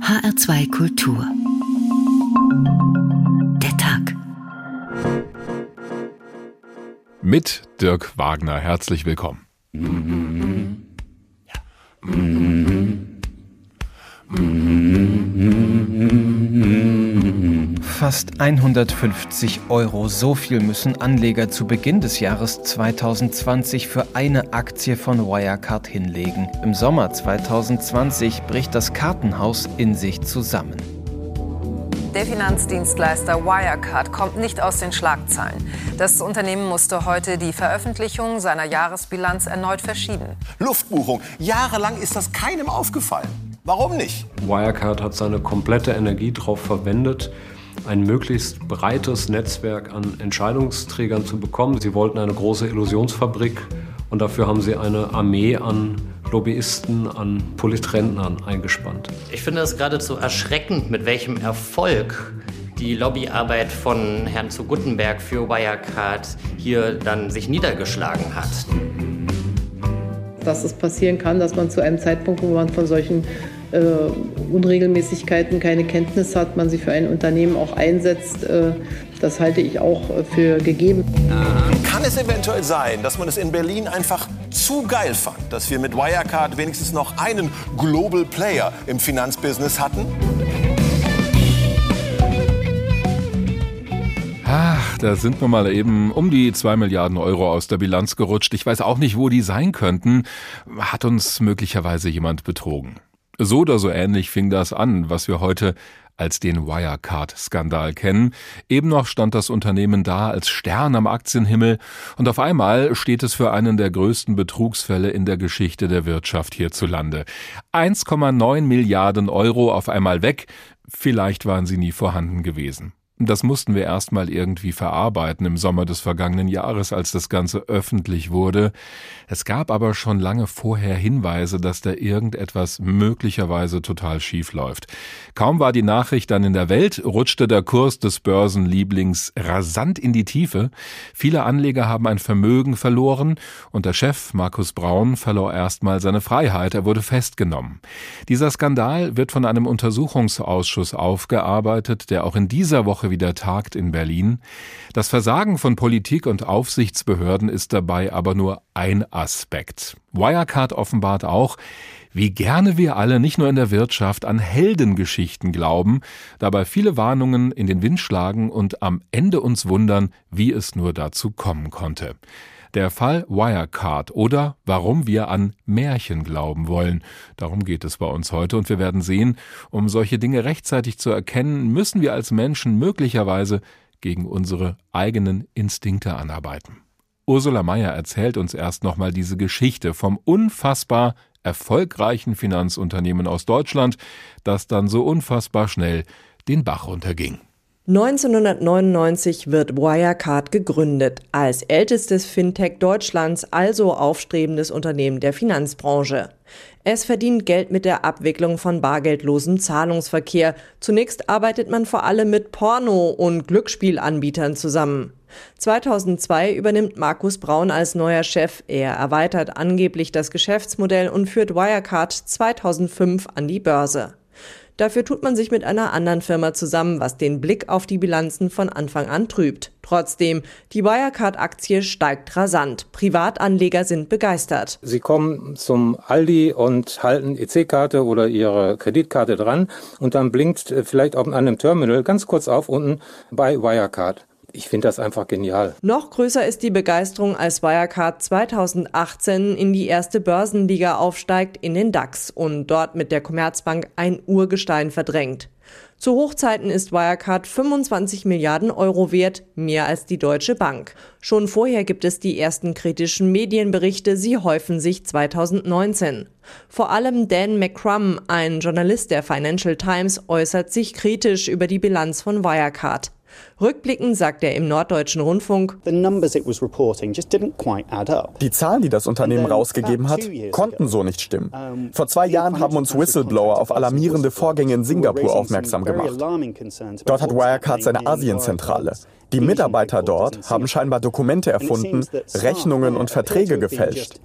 HR2 Kultur. Der Tag. Mit Dirk Wagner. Herzlich willkommen. Ja. Fast 150 Euro. So viel müssen Anleger zu Beginn des Jahres 2020 für eine Aktie von Wirecard hinlegen. Im Sommer 2020 bricht das Kartenhaus in sich zusammen. Der Finanzdienstleister Wirecard kommt nicht aus den Schlagzeilen. Das Unternehmen musste heute die Veröffentlichung seiner Jahresbilanz erneut verschieben. Luftbuchung. Jahrelang ist das keinem aufgefallen. Warum nicht? Wirecard hat seine komplette Energie darauf verwendet, ein möglichst breites Netzwerk an Entscheidungsträgern zu bekommen. Sie wollten eine große Illusionsfabrik und dafür haben sie eine Armee an Lobbyisten, an Politrentnern eingespannt. Ich finde es geradezu erschreckend, mit welchem Erfolg die Lobbyarbeit von Herrn zu Guttenberg für Wirecard hier dann sich niedergeschlagen hat dass es passieren kann, dass man zu einem Zeitpunkt, wo man von solchen äh, Unregelmäßigkeiten keine Kenntnis hat, man sie für ein Unternehmen auch einsetzt. Äh, das halte ich auch für gegeben. Kann es eventuell sein, dass man es in Berlin einfach zu geil fand, dass wir mit Wirecard wenigstens noch einen Global Player im Finanzbusiness hatten? Ach, da sind wir mal eben um die zwei Milliarden Euro aus der Bilanz gerutscht. Ich weiß auch nicht, wo die sein könnten. Hat uns möglicherweise jemand betrogen? So oder so ähnlich fing das an, was wir heute als den Wirecard-Skandal kennen. Eben noch stand das Unternehmen da als Stern am Aktienhimmel und auf einmal steht es für einen der größten Betrugsfälle in der Geschichte der Wirtschaft hierzulande. 1,9 Milliarden Euro auf einmal weg. Vielleicht waren sie nie vorhanden gewesen. Das mussten wir erstmal irgendwie verarbeiten im Sommer des vergangenen Jahres, als das Ganze öffentlich wurde. Es gab aber schon lange vorher Hinweise, dass da irgendetwas möglicherweise total schief läuft. Kaum war die Nachricht dann in der Welt, rutschte der Kurs des Börsenlieblings rasant in die Tiefe. Viele Anleger haben ein Vermögen verloren und der Chef Markus Braun verlor erstmal seine Freiheit. Er wurde festgenommen. Dieser Skandal wird von einem Untersuchungsausschuss aufgearbeitet, der auch in dieser Woche Woche wieder tagt in Berlin. Das Versagen von Politik und Aufsichtsbehörden ist dabei aber nur ein Aspekt. Wirecard offenbart auch, wie gerne wir alle nicht nur in der Wirtschaft an Heldengeschichten glauben, dabei viele Warnungen in den Wind schlagen und am Ende uns wundern, wie es nur dazu kommen konnte. Der Fall Wirecard oder warum wir an Märchen glauben wollen. Darum geht es bei uns heute und wir werden sehen, um solche Dinge rechtzeitig zu erkennen, müssen wir als Menschen möglicherweise gegen unsere eigenen Instinkte anarbeiten. Ursula Mayer erzählt uns erst nochmal diese Geschichte vom unfassbar erfolgreichen Finanzunternehmen aus Deutschland, das dann so unfassbar schnell den Bach runterging. 1999 wird Wirecard gegründet, als ältestes Fintech Deutschlands, also aufstrebendes Unternehmen der Finanzbranche. Es verdient Geld mit der Abwicklung von bargeldlosem Zahlungsverkehr. Zunächst arbeitet man vor allem mit Porno- und Glücksspielanbietern zusammen. 2002 übernimmt Markus Braun als neuer Chef. Er erweitert angeblich das Geschäftsmodell und führt Wirecard 2005 an die Börse. Dafür tut man sich mit einer anderen Firma zusammen, was den Blick auf die Bilanzen von Anfang an trübt. Trotzdem, die Wirecard-Aktie steigt rasant. Privatanleger sind begeistert. Sie kommen zum Aldi und halten EC-Karte oder ihre Kreditkarte dran und dann blinkt vielleicht auf einem Terminal ganz kurz auf unten bei Wirecard ich finde das einfach genial. Noch größer ist die Begeisterung, als Wirecard 2018 in die erste Börsenliga aufsteigt, in den DAX und dort mit der Commerzbank ein Urgestein verdrängt. Zu Hochzeiten ist Wirecard 25 Milliarden Euro wert, mehr als die Deutsche Bank. Schon vorher gibt es die ersten kritischen Medienberichte, sie häufen sich 2019. Vor allem Dan McCrum, ein Journalist der Financial Times, äußert sich kritisch über die Bilanz von Wirecard. Rückblickend sagt er im Norddeutschen Rundfunk, die Zahlen, die das Unternehmen rausgegeben hat, konnten so nicht stimmen. Vor zwei Jahren haben uns Whistleblower auf alarmierende Vorgänge in Singapur aufmerksam gemacht. Dort hat Wirecard seine Asienzentrale. Die Mitarbeiter dort haben scheinbar Dokumente erfunden, Rechnungen und Verträge gefälscht.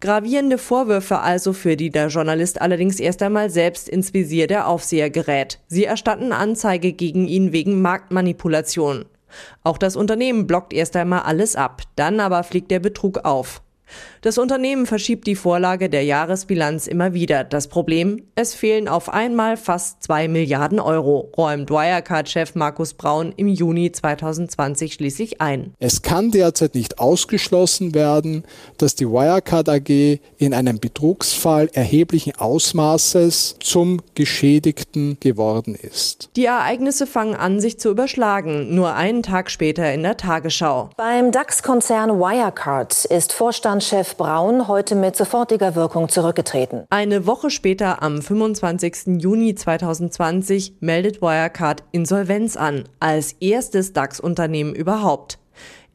Gravierende Vorwürfe also, für die der Journalist allerdings erst einmal selbst ins Visier der Aufseher gerät. Sie erstatten Anzeige gegen ihn wegen Marktmanipulation. Auch das Unternehmen blockt erst einmal alles ab, dann aber fliegt der Betrug auf. Das Unternehmen verschiebt die Vorlage der Jahresbilanz immer wieder. Das Problem, es fehlen auf einmal fast zwei Milliarden Euro, räumt Wirecard-Chef Markus Braun im Juni 2020 schließlich ein. Es kann derzeit nicht ausgeschlossen werden, dass die Wirecard AG in einem Betrugsfall erheblichen Ausmaßes zum Geschädigten geworden ist. Die Ereignisse fangen an, sich zu überschlagen. Nur einen Tag später in der Tagesschau. Beim DAX-Konzern Wirecard ist Vorstandschef Braun heute mit sofortiger Wirkung zurückgetreten. Eine Woche später, am 25. Juni 2020, meldet Wirecard Insolvenz an, als erstes DAX-Unternehmen überhaupt.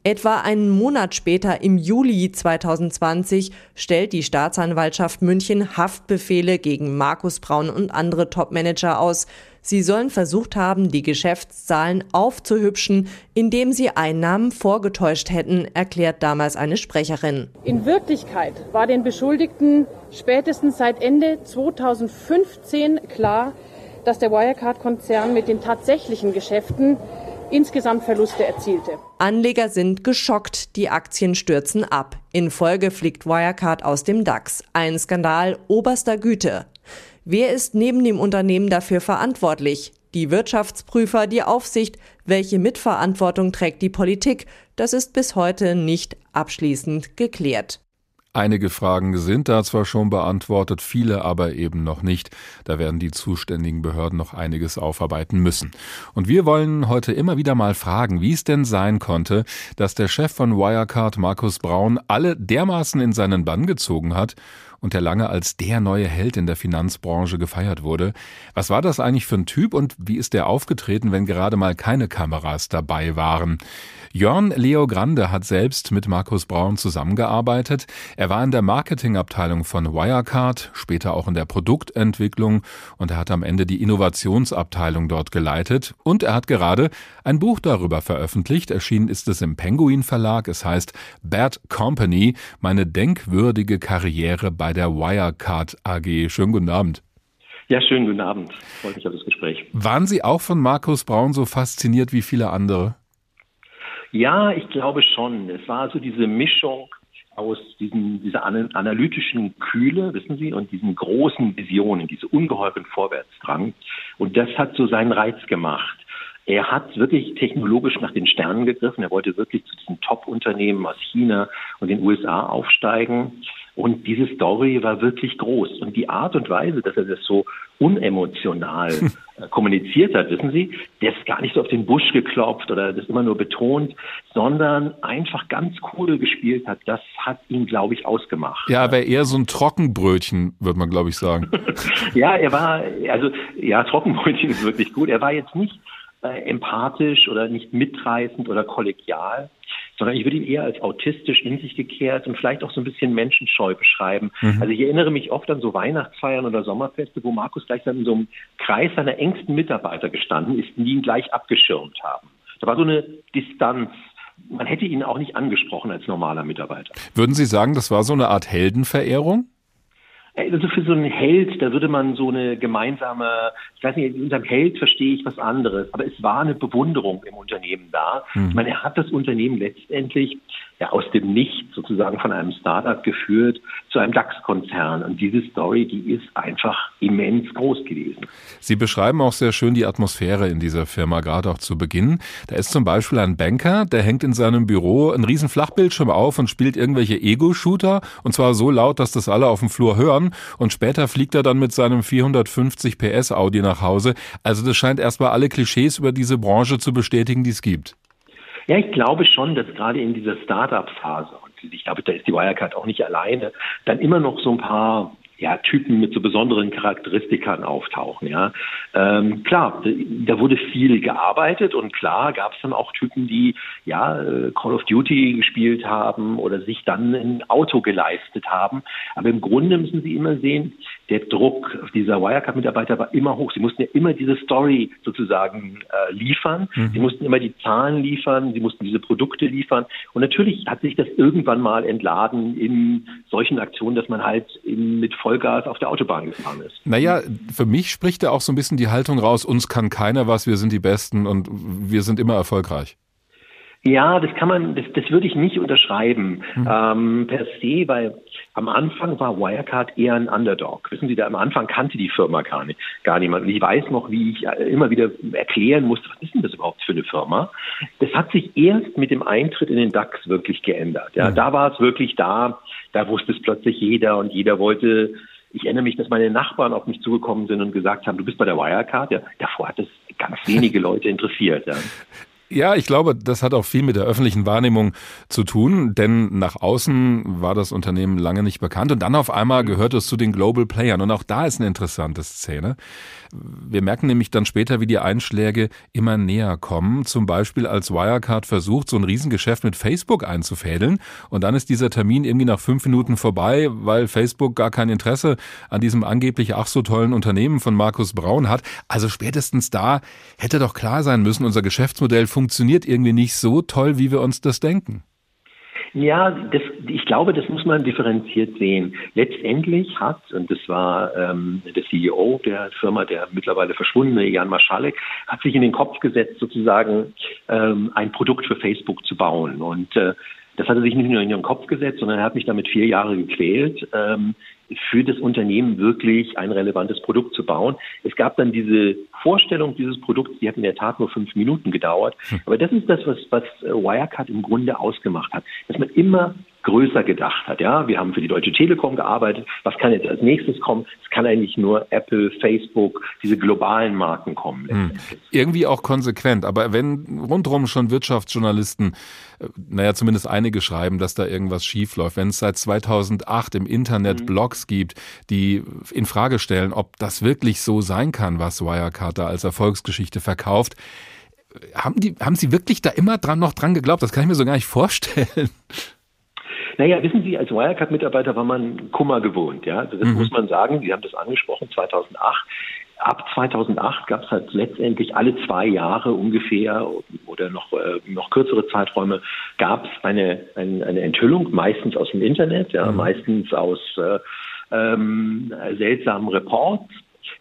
Etwa einen Monat später, im Juli 2020, stellt die Staatsanwaltschaft München Haftbefehle gegen Markus Braun und andere Topmanager aus. Sie sollen versucht haben, die Geschäftszahlen aufzuhübschen, indem sie Einnahmen vorgetäuscht hätten, erklärt damals eine Sprecherin. In Wirklichkeit war den Beschuldigten spätestens seit Ende 2015 klar, dass der Wirecard-Konzern mit den tatsächlichen Geschäften insgesamt Verluste erzielte. Anleger sind geschockt, die Aktien stürzen ab. In Folge fliegt Wirecard aus dem DAX. Ein Skandal oberster Güte. Wer ist neben dem Unternehmen dafür verantwortlich? Die Wirtschaftsprüfer, die Aufsicht, welche Mitverantwortung trägt die Politik? Das ist bis heute nicht abschließend geklärt. Einige Fragen sind da zwar schon beantwortet, viele aber eben noch nicht. Da werden die zuständigen Behörden noch einiges aufarbeiten müssen. Und wir wollen heute immer wieder mal fragen, wie es denn sein konnte, dass der Chef von Wirecard, Markus Braun, alle dermaßen in seinen Bann gezogen hat und der lange als der neue Held in der Finanzbranche gefeiert wurde. Was war das eigentlich für ein Typ und wie ist der aufgetreten, wenn gerade mal keine Kameras dabei waren? Jörn Leo Grande hat selbst mit Markus Braun zusammengearbeitet. Er war in der Marketingabteilung von Wirecard, später auch in der Produktentwicklung und er hat am Ende die Innovationsabteilung dort geleitet und er hat gerade ein Buch darüber veröffentlicht. Erschienen ist es im Penguin Verlag. Es heißt Bad Company, meine denkwürdige Karriere bei der Wirecard AG. Schönen guten Abend. Ja, schönen guten Abend. Freue mich auf das Gespräch. Waren Sie auch von Markus Braun so fasziniert wie viele andere? Ja, ich glaube schon. Es war so diese Mischung aus diesen, dieser analytischen Kühle, wissen Sie, und diesen großen Visionen, diese ungeheuren Vorwärtsdrang. Und das hat so seinen Reiz gemacht. Er hat wirklich technologisch nach den Sternen gegriffen. Er wollte wirklich zu diesen Top-Unternehmen aus China und den USA aufsteigen. Und diese Story war wirklich groß. Und die Art und Weise, dass er das so unemotional äh, kommuniziert hat, wissen Sie, der ist gar nicht so auf den Busch geklopft oder das immer nur betont, sondern einfach ganz cool gespielt hat. Das hat ihn, glaube ich, ausgemacht. Ja, aber eher so ein Trockenbrötchen, würde man, glaube ich, sagen. ja, er war, also, ja, Trockenbrötchen ist wirklich gut. Er war jetzt nicht äh, empathisch oder nicht mitreißend oder kollegial, sondern ich würde ihn eher als autistisch in sich gekehrt und vielleicht auch so ein bisschen menschenscheu beschreiben. Mhm. Also ich erinnere mich oft an so Weihnachtsfeiern oder Sommerfeste, wo Markus gleich in so einem Kreis seiner engsten Mitarbeiter gestanden ist, die ihn gleich abgeschirmt haben. Da war so eine Distanz. Man hätte ihn auch nicht angesprochen als normaler Mitarbeiter. Würden Sie sagen, das war so eine Art Heldenverehrung? Also für so einen Held, da würde man so eine gemeinsame, ich weiß nicht, unter Held verstehe ich was anderes, aber es war eine Bewunderung im Unternehmen da. Mhm. Ich meine, er hat das Unternehmen letztendlich ja, aus dem Nichts sozusagen von einem Startup geführt zu einem DAX-Konzern. Und diese Story, die ist einfach immens groß gewesen. Sie beschreiben auch sehr schön die Atmosphäre in dieser Firma, gerade auch zu Beginn. Da ist zum Beispiel ein Banker, der hängt in seinem Büro einen riesen Flachbildschirm auf und spielt irgendwelche Ego-Shooter. Und zwar so laut, dass das alle auf dem Flur hören. Und später fliegt er dann mit seinem 450 PS Audi nach Hause. Also das scheint erstmal alle Klischees über diese Branche zu bestätigen, die es gibt. Ja, ich glaube schon, dass gerade in dieser Start-up-Phase, und ich glaube, da ist die Wirecard auch nicht alleine, dann immer noch so ein paar ja, Typen mit so besonderen Charakteristikern auftauchen. Ja, ähm, klar, da wurde viel gearbeitet und klar gab es dann auch Typen, die ja äh, Call of Duty gespielt haben oder sich dann ein Auto geleistet haben. Aber im Grunde müssen Sie immer sehen, der Druck dieser Wirecard-Mitarbeiter war immer hoch. Sie mussten ja immer diese Story sozusagen äh, liefern. Mhm. Sie mussten immer die Zahlen liefern. Sie mussten diese Produkte liefern. Und natürlich hat sich das irgendwann mal entladen in solchen Aktionen, dass man halt mit Vollgas auf der Autobahn gefahren ist. Naja, für mich spricht da auch so ein bisschen die Haltung raus, uns kann keiner was, wir sind die Besten und wir sind immer erfolgreich. Ja, das kann man, das, das würde ich nicht unterschreiben mhm. ähm, per se, weil am Anfang war Wirecard eher ein Underdog. Wissen Sie, da am Anfang kannte die Firma gar nicht, gar niemand. Und ich weiß noch, wie ich immer wieder erklären musste, was ist denn das überhaupt für eine Firma? Das hat sich erst mit dem Eintritt in den DAX wirklich geändert. Ja, mhm. da war es wirklich da, da wusste es plötzlich jeder und jeder wollte ich erinnere mich, dass meine Nachbarn auf mich zugekommen sind und gesagt haben, du bist bei der Wirecard. Ja, davor hat es ganz wenige Leute interessiert. Ja. Ja, ich glaube, das hat auch viel mit der öffentlichen Wahrnehmung zu tun, denn nach außen war das Unternehmen lange nicht bekannt und dann auf einmal gehört es zu den Global Playern und auch da ist eine interessante Szene. Wir merken nämlich dann später, wie die Einschläge immer näher kommen. Zum Beispiel als Wirecard versucht, so ein Riesengeschäft mit Facebook einzufädeln. Und dann ist dieser Termin irgendwie nach fünf Minuten vorbei, weil Facebook gar kein Interesse an diesem angeblich ach so tollen Unternehmen von Markus Braun hat. Also spätestens da hätte doch klar sein müssen, unser Geschäftsmodell funktioniert irgendwie nicht so toll, wie wir uns das denken. Ja, das, ich glaube, das muss man differenziert sehen. Letztendlich hat, und das war ähm, der CEO der Firma, der mittlerweile verschwundene Jan Maschalek, hat sich in den Kopf gesetzt, sozusagen ähm, ein Produkt für Facebook zu bauen. Und äh, das hat er sich nicht nur in den Kopf gesetzt, sondern er hat mich damit vier Jahre gequält. Ähm, für das Unternehmen wirklich ein relevantes Produkt zu bauen. Es gab dann diese Vorstellung dieses Produkts, die hat in der Tat nur fünf Minuten gedauert. Hm. Aber das ist das, was, was äh, Wirecard im Grunde ausgemacht hat, dass man immer größer gedacht hat. Ja, wir haben für die Deutsche Telekom gearbeitet. Was kann jetzt als nächstes kommen? Es kann eigentlich nur Apple, Facebook, diese globalen Marken kommen. Hm. Irgendwie auch konsequent. Aber wenn rundherum schon Wirtschaftsjournalisten, äh, naja, zumindest einige schreiben, dass da irgendwas schiefläuft, wenn es seit 2008 im Internet hm. Blogs gibt, die in Frage stellen, ob das wirklich so sein kann, was Wirecard da als Erfolgsgeschichte verkauft, haben die, haben Sie wirklich da immer dran noch dran geglaubt? Das kann ich mir so gar nicht vorstellen. Naja, wissen Sie, als Wirecard-Mitarbeiter war man Kummer gewohnt. Ja, das mhm. muss man sagen. Sie haben das angesprochen, 2008. Ab 2008 gab es halt letztendlich alle zwei Jahre ungefähr oder noch, äh, noch kürzere Zeiträume gab es eine, eine, eine, Enthüllung, meistens aus dem Internet, ja, mhm. meistens aus äh, ähm, seltsamen Reports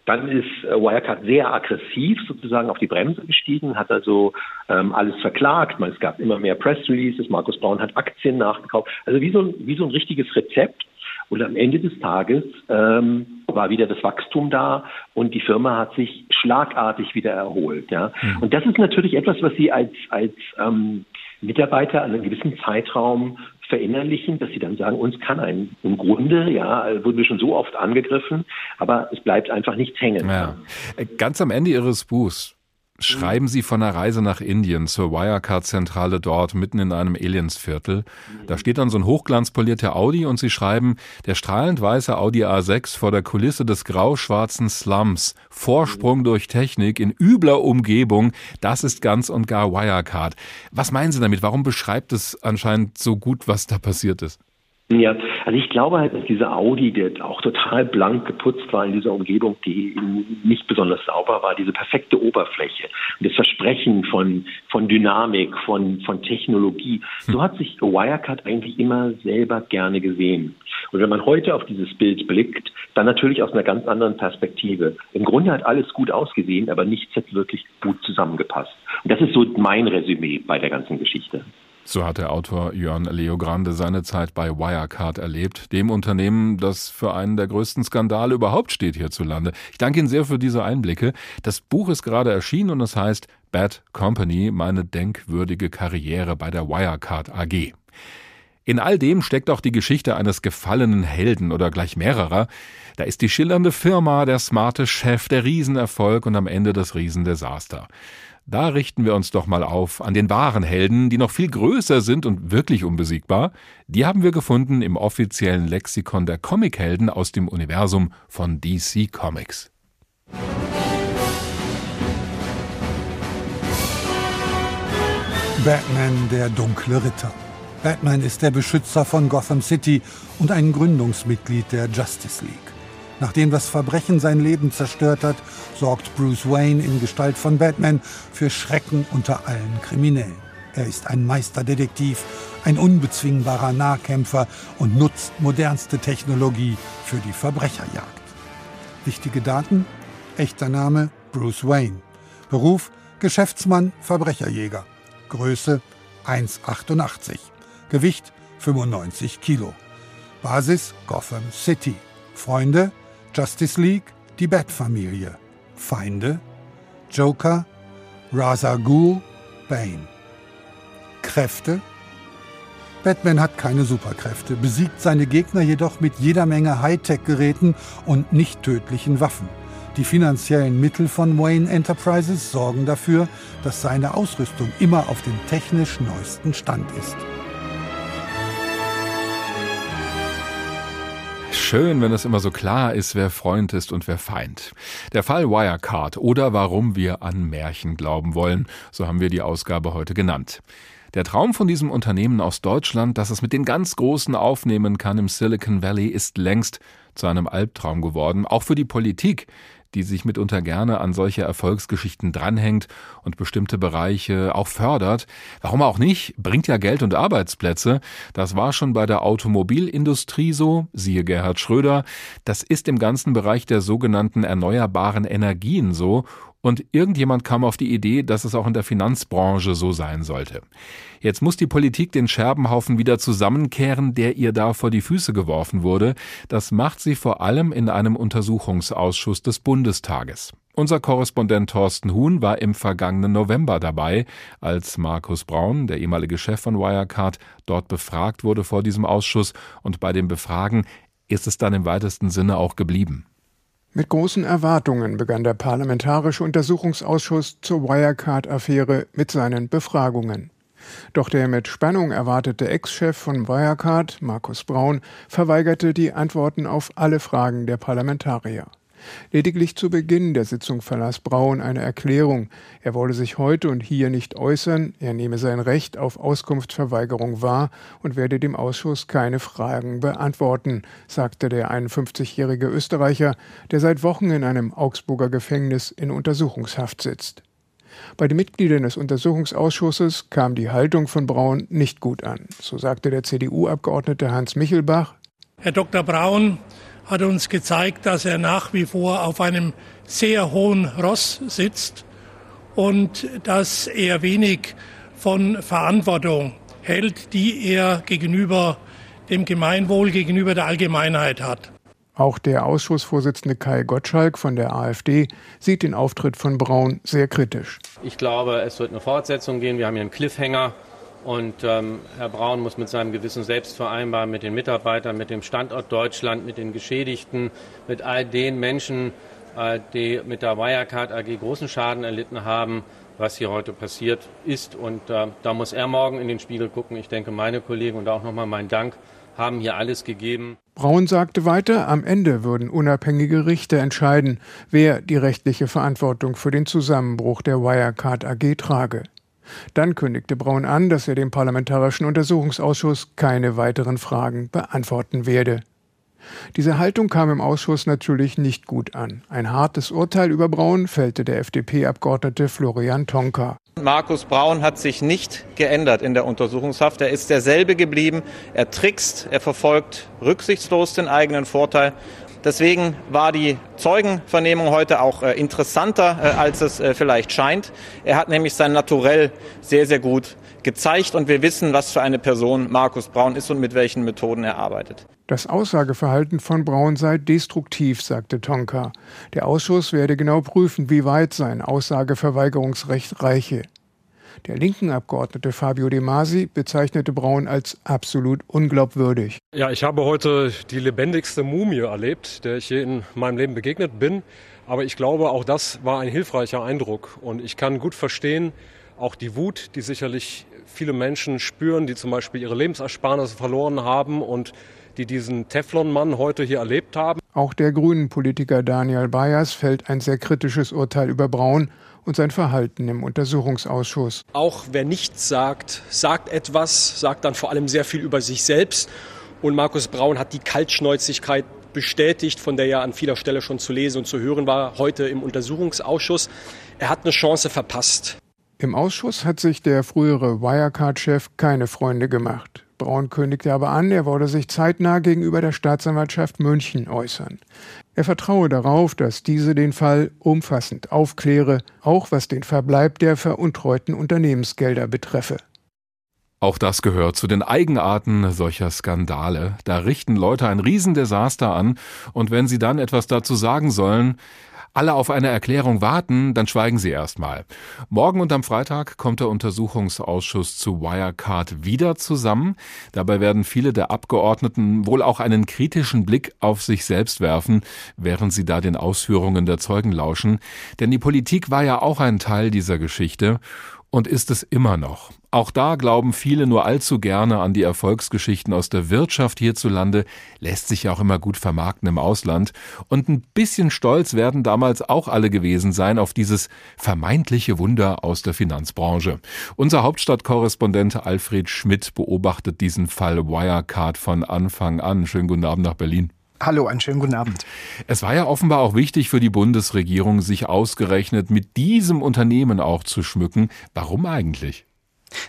dann ist äh, Wirecard sehr aggressiv sozusagen auf die Bremse gestiegen, hat also ähm, alles verklagt. Es gab immer mehr Press Releases. Markus Braun hat Aktien nachgekauft. Also wie so, ein, wie so ein richtiges Rezept. Und am Ende des Tages ähm, war wieder das Wachstum da und die Firma hat sich schlagartig wieder erholt. Ja. Mhm. Und das ist natürlich etwas, was Sie als, als ähm, Mitarbeiter an einem gewissen Zeitraum verinnerlichen, dass sie dann sagen, uns kann ein, im Grunde, ja, wurden wir schon so oft angegriffen, aber es bleibt einfach nichts hängen. Ja. Ganz am Ende Ihres Buchs schreiben Sie von einer Reise nach Indien zur Wirecard-Zentrale dort, mitten in einem Aliensviertel. Da steht dann so ein hochglanzpolierter Audi und Sie schreiben, der strahlend weiße Audi A6 vor der Kulisse des grau-schwarzen Slums, Vorsprung durch Technik in übler Umgebung, das ist ganz und gar Wirecard. Was meinen Sie damit? Warum beschreibt es anscheinend so gut, was da passiert ist? Ja, also ich glaube halt, dass dieser Audi, der auch total blank geputzt war in dieser Umgebung, die nicht besonders sauber war, diese perfekte Oberfläche und das Versprechen von, von Dynamik, von, von Technologie, so hat sich Wirecard eigentlich immer selber gerne gesehen. Und wenn man heute auf dieses Bild blickt, dann natürlich aus einer ganz anderen Perspektive. Im Grunde hat alles gut ausgesehen, aber nichts hat wirklich gut zusammengepasst. Und das ist so mein Resümee bei der ganzen Geschichte. So hat der Autor Jörn Leogrande seine Zeit bei Wirecard erlebt, dem Unternehmen, das für einen der größten Skandale überhaupt steht hierzulande. Ich danke Ihnen sehr für diese Einblicke. Das Buch ist gerade erschienen und es heißt Bad Company, meine denkwürdige Karriere bei der Wirecard AG. In all dem steckt auch die Geschichte eines gefallenen Helden oder gleich mehrerer. Da ist die schillernde Firma, der smarte Chef, der Riesenerfolg und am Ende das Riesendesaster. Da richten wir uns doch mal auf an den wahren Helden, die noch viel größer sind und wirklich unbesiegbar. Die haben wir gefunden im offiziellen Lexikon der Comichelden aus dem Universum von DC Comics. Batman, der dunkle Ritter. Batman ist der Beschützer von Gotham City und ein Gründungsmitglied der Justice League. Nachdem das Verbrechen sein Leben zerstört hat, sorgt Bruce Wayne in Gestalt von Batman für Schrecken unter allen Kriminellen. Er ist ein Meisterdetektiv, ein unbezwingbarer Nahkämpfer und nutzt modernste Technologie für die Verbrecherjagd. Wichtige Daten? Echter Name Bruce Wayne. Beruf Geschäftsmann, Verbrecherjäger. Größe 1,88. Gewicht 95 Kilo. Basis Gotham City. Freunde Justice League, die Bat-Familie. Feinde Joker, Raza Ghul, Bane. Kräfte Batman hat keine Superkräfte, besiegt seine Gegner jedoch mit jeder Menge Hightech-Geräten und nicht tödlichen Waffen. Die finanziellen Mittel von Wayne Enterprises sorgen dafür, dass seine Ausrüstung immer auf dem technisch neuesten Stand ist. Schön, wenn es immer so klar ist, wer Freund ist und wer Feind. Der Fall Wirecard oder warum wir an Märchen glauben wollen, so haben wir die Ausgabe heute genannt. Der Traum von diesem Unternehmen aus Deutschland, dass es mit den ganz Großen aufnehmen kann im Silicon Valley, ist längst zu einem Albtraum geworden, auch für die Politik, die sich mitunter gerne an solche Erfolgsgeschichten dranhängt und bestimmte Bereiche auch fördert. Warum auch nicht? Bringt ja Geld und Arbeitsplätze. Das war schon bei der Automobilindustrie so, siehe Gerhard Schröder. Das ist im ganzen Bereich der sogenannten erneuerbaren Energien so und irgendjemand kam auf die Idee, dass es auch in der Finanzbranche so sein sollte. Jetzt muss die Politik den Scherbenhaufen wieder zusammenkehren, der ihr da vor die Füße geworfen wurde. Das macht sie vor allem in einem Untersuchungsausschuss des Bundestages. Unser Korrespondent Thorsten Huhn war im vergangenen November dabei, als Markus Braun, der ehemalige Chef von Wirecard, dort befragt wurde vor diesem Ausschuss und bei dem Befragen ist es dann im weitesten Sinne auch geblieben. Mit großen Erwartungen begann der Parlamentarische Untersuchungsausschuss zur Wirecard-Affäre mit seinen Befragungen. Doch der mit Spannung erwartete Ex-Chef von Wirecard, Markus Braun, verweigerte die Antworten auf alle Fragen der Parlamentarier. Lediglich zu Beginn der Sitzung verlas Braun eine Erklärung. Er wolle sich heute und hier nicht äußern, er nehme sein Recht auf Auskunftsverweigerung wahr und werde dem Ausschuss keine Fragen beantworten, sagte der 51-jährige Österreicher, der seit Wochen in einem Augsburger Gefängnis in Untersuchungshaft sitzt. Bei den Mitgliedern des Untersuchungsausschusses kam die Haltung von Braun nicht gut an. So sagte der CDU-Abgeordnete Hans Michelbach. Herr Dr. Braun hat uns gezeigt, dass er nach wie vor auf einem sehr hohen Ross sitzt und dass er wenig von Verantwortung hält, die er gegenüber dem Gemeinwohl, gegenüber der Allgemeinheit hat. Auch der Ausschussvorsitzende Kai Gottschalk von der AfD sieht den Auftritt von Braun sehr kritisch. Ich glaube, es wird eine Fortsetzung gehen. Wir haben hier einen Cliffhanger. Und ähm, Herr Braun muss mit seinem Gewissen selbst vereinbaren, mit den Mitarbeitern, mit dem Standort Deutschland, mit den Geschädigten, mit all den Menschen, äh, die mit der Wirecard AG großen Schaden erlitten haben, was hier heute passiert ist. Und äh, da muss er morgen in den Spiegel gucken. Ich denke, meine Kollegen und auch nochmal mein Dank haben hier alles gegeben. Braun sagte weiter, am Ende würden unabhängige Richter entscheiden, wer die rechtliche Verantwortung für den Zusammenbruch der Wirecard AG trage. Dann kündigte Braun an, dass er dem Parlamentarischen Untersuchungsausschuss keine weiteren Fragen beantworten werde. Diese Haltung kam im Ausschuss natürlich nicht gut an. Ein hartes Urteil über Braun fällte der FDP-Abgeordnete Florian Tonka. Markus Braun hat sich nicht geändert in der Untersuchungshaft. Er ist derselbe geblieben. Er trickst, er verfolgt rücksichtslos den eigenen Vorteil. Deswegen war die Zeugenvernehmung heute auch äh, interessanter, äh, als es äh, vielleicht scheint. Er hat nämlich sein Naturell sehr, sehr gut gezeigt und wir wissen, was für eine Person Markus Braun ist und mit welchen Methoden er arbeitet. Das Aussageverhalten von Braun sei destruktiv, sagte Tonka. Der Ausschuss werde genau prüfen, wie weit sein Aussageverweigerungsrecht reiche. Der linken Abgeordnete Fabio De Masi bezeichnete Braun als absolut unglaubwürdig. Ja, ich habe heute die lebendigste Mumie erlebt, der ich je in meinem Leben begegnet bin. Aber ich glaube, auch das war ein hilfreicher Eindruck. Und ich kann gut verstehen, auch die Wut, die sicherlich viele Menschen spüren, die zum Beispiel ihre Lebensersparnisse verloren haben und die diesen Teflon-Mann heute hier erlebt haben. Auch der grünen Politiker Daniel Bayers fällt ein sehr kritisches Urteil über Braun und sein Verhalten im Untersuchungsausschuss. Auch wer nichts sagt, sagt etwas, sagt dann vor allem sehr viel über sich selbst. Und Markus Braun hat die Kaltschnäuzigkeit bestätigt, von der ja an vieler Stelle schon zu lesen und zu hören war, heute im Untersuchungsausschuss. Er hat eine Chance verpasst. Im Ausschuss hat sich der frühere Wirecard-Chef keine Freunde gemacht. Braun kündigte aber an, er wolle sich zeitnah gegenüber der Staatsanwaltschaft München äußern. Er vertraue darauf, dass diese den Fall umfassend aufkläre, auch was den Verbleib der veruntreuten Unternehmensgelder betreffe. Auch das gehört zu den Eigenarten solcher Skandale. Da richten Leute ein Riesendesaster an und wenn sie dann etwas dazu sagen sollen, alle auf eine Erklärung warten, dann schweigen sie erstmal. Morgen und am Freitag kommt der Untersuchungsausschuss zu Wirecard wieder zusammen. Dabei werden viele der Abgeordneten wohl auch einen kritischen Blick auf sich selbst werfen, während sie da den Ausführungen der Zeugen lauschen. Denn die Politik war ja auch ein Teil dieser Geschichte und ist es immer noch. Auch da glauben viele nur allzu gerne an die Erfolgsgeschichten aus der Wirtschaft hierzulande, lässt sich ja auch immer gut vermarkten im Ausland. Und ein bisschen stolz werden damals auch alle gewesen sein auf dieses vermeintliche Wunder aus der Finanzbranche. Unser Hauptstadtkorrespondent Alfred Schmidt beobachtet diesen Fall Wirecard von Anfang an. Schönen guten Abend nach Berlin. Hallo, einen schönen guten Abend. Es war ja offenbar auch wichtig für die Bundesregierung, sich ausgerechnet mit diesem Unternehmen auch zu schmücken. Warum eigentlich?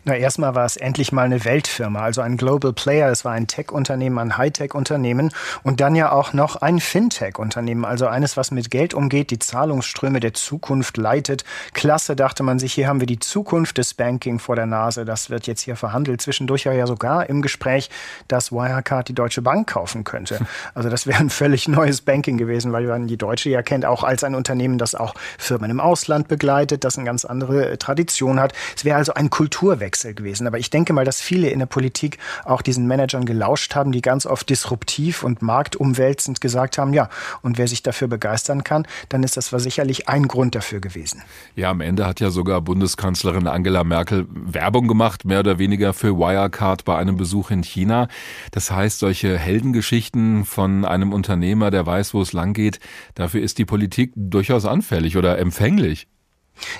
Na, erstmal war es endlich mal eine Weltfirma, also ein Global Player. Es war ein Tech-Unternehmen, ein Hightech-Unternehmen und dann ja auch noch ein Fintech-Unternehmen, also eines, was mit Geld umgeht, die Zahlungsströme der Zukunft leitet. Klasse, dachte man sich, hier haben wir die Zukunft des Banking vor der Nase. Das wird jetzt hier verhandelt. Zwischendurch war ja sogar im Gespräch, dass Wirecard die Deutsche Bank kaufen könnte. Also das wäre ein völlig neues Banking gewesen, weil man die Deutsche ja kennt, auch als ein Unternehmen, das auch Firmen im Ausland begleitet, das eine ganz andere Tradition hat. Es wäre also ein Kultur Kulturwechsel gewesen. Aber ich denke mal, dass viele in der Politik auch diesen Managern gelauscht haben, die ganz oft disruptiv und marktumwälzend gesagt haben, ja, und wer sich dafür begeistern kann, dann ist das sicherlich ein Grund dafür gewesen. Ja, am Ende hat ja sogar Bundeskanzlerin Angela Merkel Werbung gemacht, mehr oder weniger für Wirecard bei einem Besuch in China. Das heißt, solche Heldengeschichten von einem Unternehmer, der weiß, wo es lang geht, dafür ist die Politik durchaus anfällig oder empfänglich.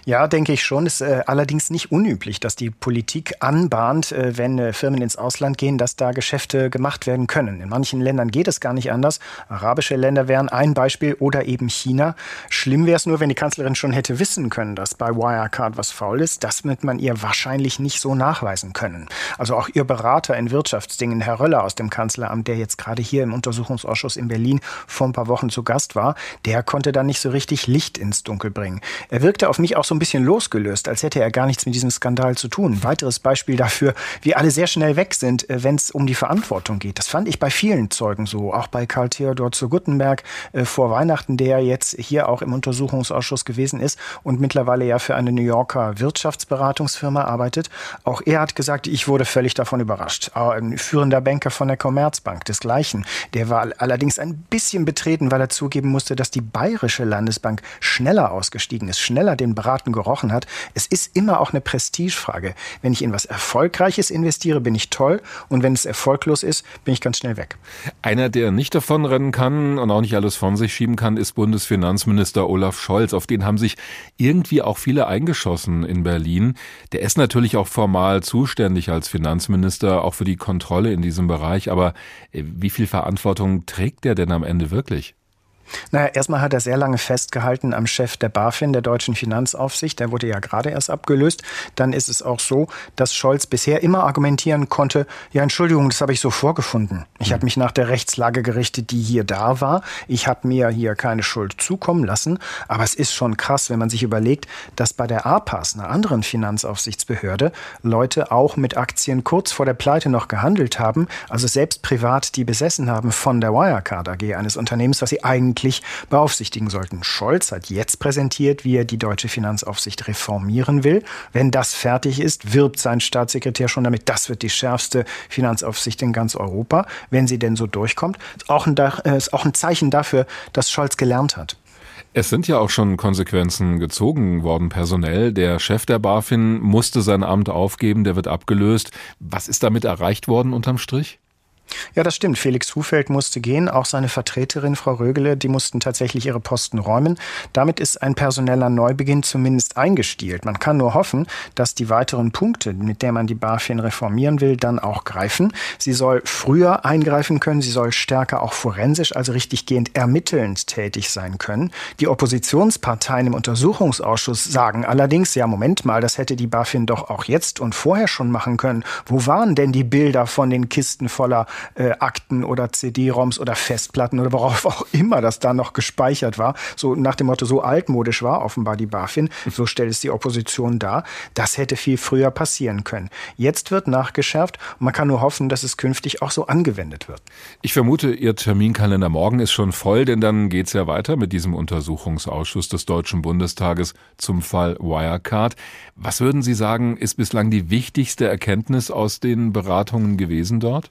Ja, denke ich schon. Es ist äh, allerdings nicht unüblich, dass die Politik anbahnt, äh, wenn äh, Firmen ins Ausland gehen, dass da Geschäfte gemacht werden können. In manchen Ländern geht es gar nicht anders. Arabische Länder wären ein Beispiel oder eben China. Schlimm wäre es nur, wenn die Kanzlerin schon hätte wissen können, dass bei Wirecard was faul ist. Das wird man ihr wahrscheinlich nicht so nachweisen können. Also auch ihr Berater in Wirtschaftsdingen, Herr Röller aus dem Kanzleramt, der jetzt gerade hier im Untersuchungsausschuss in Berlin vor ein paar Wochen zu Gast war, der konnte da nicht so richtig Licht ins Dunkel bringen. Er wirkte auf mich mich auch so ein bisschen losgelöst, als hätte er gar nichts mit diesem Skandal zu tun. Ein weiteres Beispiel dafür, wie alle sehr schnell weg sind, äh, wenn es um die Verantwortung geht. Das fand ich bei vielen Zeugen so, auch bei Karl Theodor zu Guttenberg äh, vor Weihnachten, der jetzt hier auch im Untersuchungsausschuss gewesen ist und mittlerweile ja für eine New Yorker Wirtschaftsberatungsfirma arbeitet. Auch er hat gesagt, ich wurde völlig davon überrascht. Ein führender Banker von der Commerzbank desgleichen. Der war allerdings ein bisschen betreten, weil er zugeben musste, dass die Bayerische Landesbank schneller ausgestiegen ist, schneller den Braten gerochen hat. Es ist immer auch eine Prestigefrage. Wenn ich in was Erfolgreiches investiere, bin ich toll. Und wenn es erfolglos ist, bin ich ganz schnell weg. Einer, der nicht davonrennen kann und auch nicht alles von sich schieben kann, ist Bundesfinanzminister Olaf Scholz. Auf den haben sich irgendwie auch viele eingeschossen in Berlin. Der ist natürlich auch formal zuständig als Finanzminister, auch für die Kontrolle in diesem Bereich. Aber äh, wie viel Verantwortung trägt der denn am Ende wirklich? Naja, erstmal hat er sehr lange festgehalten am Chef der BaFin, der deutschen Finanzaufsicht. Der wurde ja gerade erst abgelöst. Dann ist es auch so, dass Scholz bisher immer argumentieren konnte, ja, Entschuldigung, das habe ich so vorgefunden. Ich habe mich nach der Rechtslage gerichtet, die hier da war. Ich habe mir hier keine Schuld zukommen lassen. Aber es ist schon krass, wenn man sich überlegt, dass bei der APAS, einer anderen Finanzaufsichtsbehörde, Leute auch mit Aktien kurz vor der Pleite noch gehandelt haben, also selbst privat die besessen haben von der Wirecard AG, eines Unternehmens, was sie eigentlich eigentlich beaufsichtigen sollten. Scholz hat jetzt präsentiert, wie er die deutsche Finanzaufsicht reformieren will. Wenn das fertig ist, wirbt sein Staatssekretär schon damit, das wird die schärfste Finanzaufsicht in ganz Europa, wenn sie denn so durchkommt. Ist auch ein, äh, ist auch ein Zeichen dafür, dass Scholz gelernt hat. Es sind ja auch schon Konsequenzen gezogen worden personell. Der Chef der BaFin musste sein Amt aufgeben, der wird abgelöst. Was ist damit erreicht worden unterm Strich? Ja, das stimmt. Felix Hufeld musste gehen. Auch seine Vertreterin, Frau Rögele, die mussten tatsächlich ihre Posten räumen. Damit ist ein personeller Neubeginn zumindest eingestielt. Man kann nur hoffen, dass die weiteren Punkte, mit der man die BaFin reformieren will, dann auch greifen. Sie soll früher eingreifen können. Sie soll stärker auch forensisch, also richtiggehend ermittelnd tätig sein können. Die Oppositionsparteien im Untersuchungsausschuss sagen allerdings, ja, Moment mal, das hätte die BaFin doch auch jetzt und vorher schon machen können. Wo waren denn die Bilder von den Kisten voller äh, Akten oder CD-ROMs oder Festplatten oder worauf auch immer das da noch gespeichert war. So nach dem Motto, so altmodisch war offenbar die BaFin. So stellt es die Opposition dar. Das hätte viel früher passieren können. Jetzt wird nachgeschärft und man kann nur hoffen, dass es künftig auch so angewendet wird. Ich vermute, Ihr Terminkalender morgen ist schon voll, denn dann geht es ja weiter mit diesem Untersuchungsausschuss des Deutschen Bundestages zum Fall Wirecard. Was würden Sie sagen, ist bislang die wichtigste Erkenntnis aus den Beratungen gewesen dort?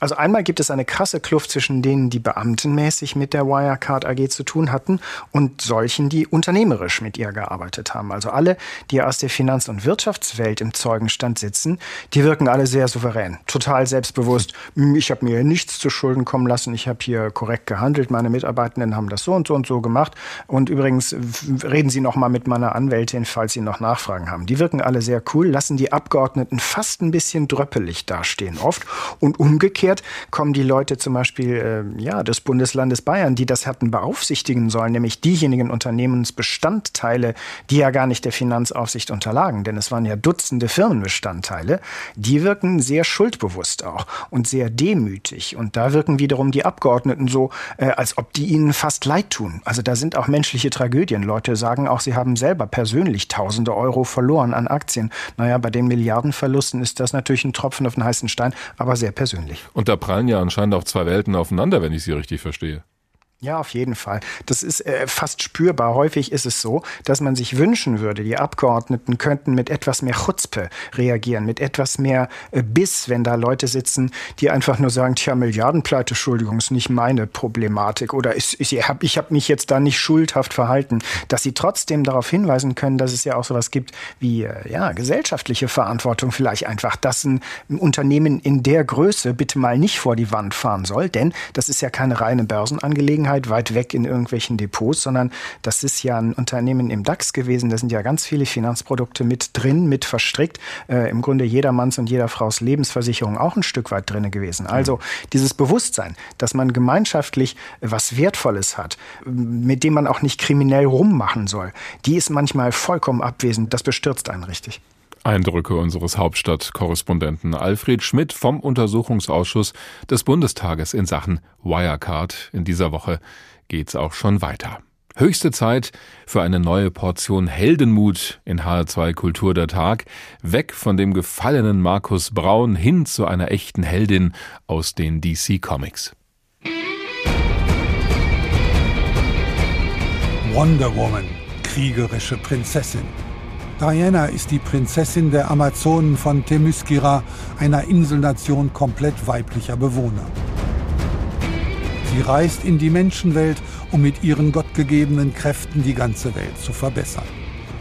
Also einmal gibt es eine krasse Kluft zwischen denen, die beamtenmäßig mit der Wirecard AG zu tun hatten und solchen, die unternehmerisch mit ihr gearbeitet haben. Also alle, die aus der Finanz- und Wirtschaftswelt im Zeugenstand sitzen, die wirken alle sehr souverän, total selbstbewusst. Hm, ich habe mir nichts zu Schulden kommen lassen, ich habe hier korrekt gehandelt, meine Mitarbeitenden haben das so und so und so gemacht. Und übrigens reden Sie noch mal mit meiner Anwältin, falls Sie noch Nachfragen haben. Die wirken alle sehr cool, lassen die Abgeordneten fast ein bisschen dröppelig dastehen oft und umgekehrt umgekehrt kommen die Leute zum Beispiel äh, ja, des Bundeslandes Bayern, die das hatten beaufsichtigen sollen, nämlich diejenigen Unternehmensbestandteile, die ja gar nicht der Finanzaufsicht unterlagen, denn es waren ja Dutzende Firmenbestandteile, die wirken sehr schuldbewusst auch und sehr demütig. Und da wirken wiederum die Abgeordneten so, äh, als ob die ihnen fast leid tun. Also da sind auch menschliche Tragödien. Leute sagen auch, sie haben selber persönlich tausende Euro verloren an Aktien. Naja, bei den Milliardenverlusten ist das natürlich ein Tropfen auf den heißen Stein, aber sehr persönlich. Und da prallen ja anscheinend auch zwei Welten aufeinander, wenn ich Sie richtig verstehe. Ja, auf jeden Fall. Das ist äh, fast spürbar. Häufig ist es so, dass man sich wünschen würde, die Abgeordneten könnten mit etwas mehr Chutzpe reagieren, mit etwas mehr äh, Biss, wenn da Leute sitzen, die einfach nur sagen, tja, Milliardenpleite, Entschuldigung, ist nicht meine Problematik oder ist, ist, ich habe hab mich jetzt da nicht schuldhaft verhalten, dass sie trotzdem darauf hinweisen können, dass es ja auch sowas gibt wie äh, ja, gesellschaftliche Verantwortung vielleicht einfach, dass ein, ein Unternehmen in der Größe bitte mal nicht vor die Wand fahren soll, denn das ist ja keine reine Börsenangelegenheit Vergangenheit weit weg in irgendwelchen Depots, sondern das ist ja ein Unternehmen im DAX gewesen. Da sind ja ganz viele Finanzprodukte mit drin, mit verstrickt. Äh, Im Grunde jedermanns und jeder Fraus Lebensversicherung auch ein Stück weit drin gewesen. Also dieses Bewusstsein, dass man gemeinschaftlich was Wertvolles hat, mit dem man auch nicht kriminell rummachen soll, die ist manchmal vollkommen abwesend. Das bestürzt einen richtig. Eindrücke unseres Hauptstadtkorrespondenten Alfred Schmidt vom Untersuchungsausschuss des Bundestages in Sachen Wirecard. In dieser Woche geht's auch schon weiter. Höchste Zeit für eine neue Portion Heldenmut in HR2 Kultur der Tag. Weg von dem gefallenen Markus Braun hin zu einer echten Heldin aus den DC Comics. Wonder Woman, kriegerische Prinzessin. Diana ist die Prinzessin der Amazonen von Themyscira, einer Inselnation komplett weiblicher Bewohner. Sie reist in die Menschenwelt, um mit ihren gottgegebenen Kräften die ganze Welt zu verbessern.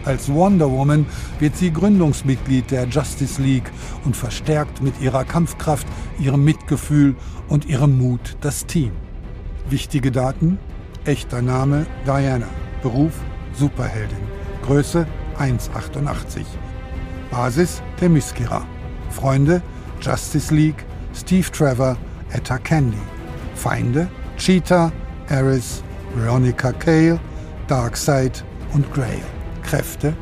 Als Wonder Woman wird sie Gründungsmitglied der Justice League und verstärkt mit ihrer Kampfkraft, ihrem Mitgefühl und ihrem Mut das Team. Wichtige Daten? Echter Name Diana. Beruf Superheldin. Größe 1,88. Basis Themyscira. Freunde Justice League, Steve Trevor, Etta Candy. Feinde Cheetah, Aris, Veronica Cale, Darkseid und Grail. Kräfte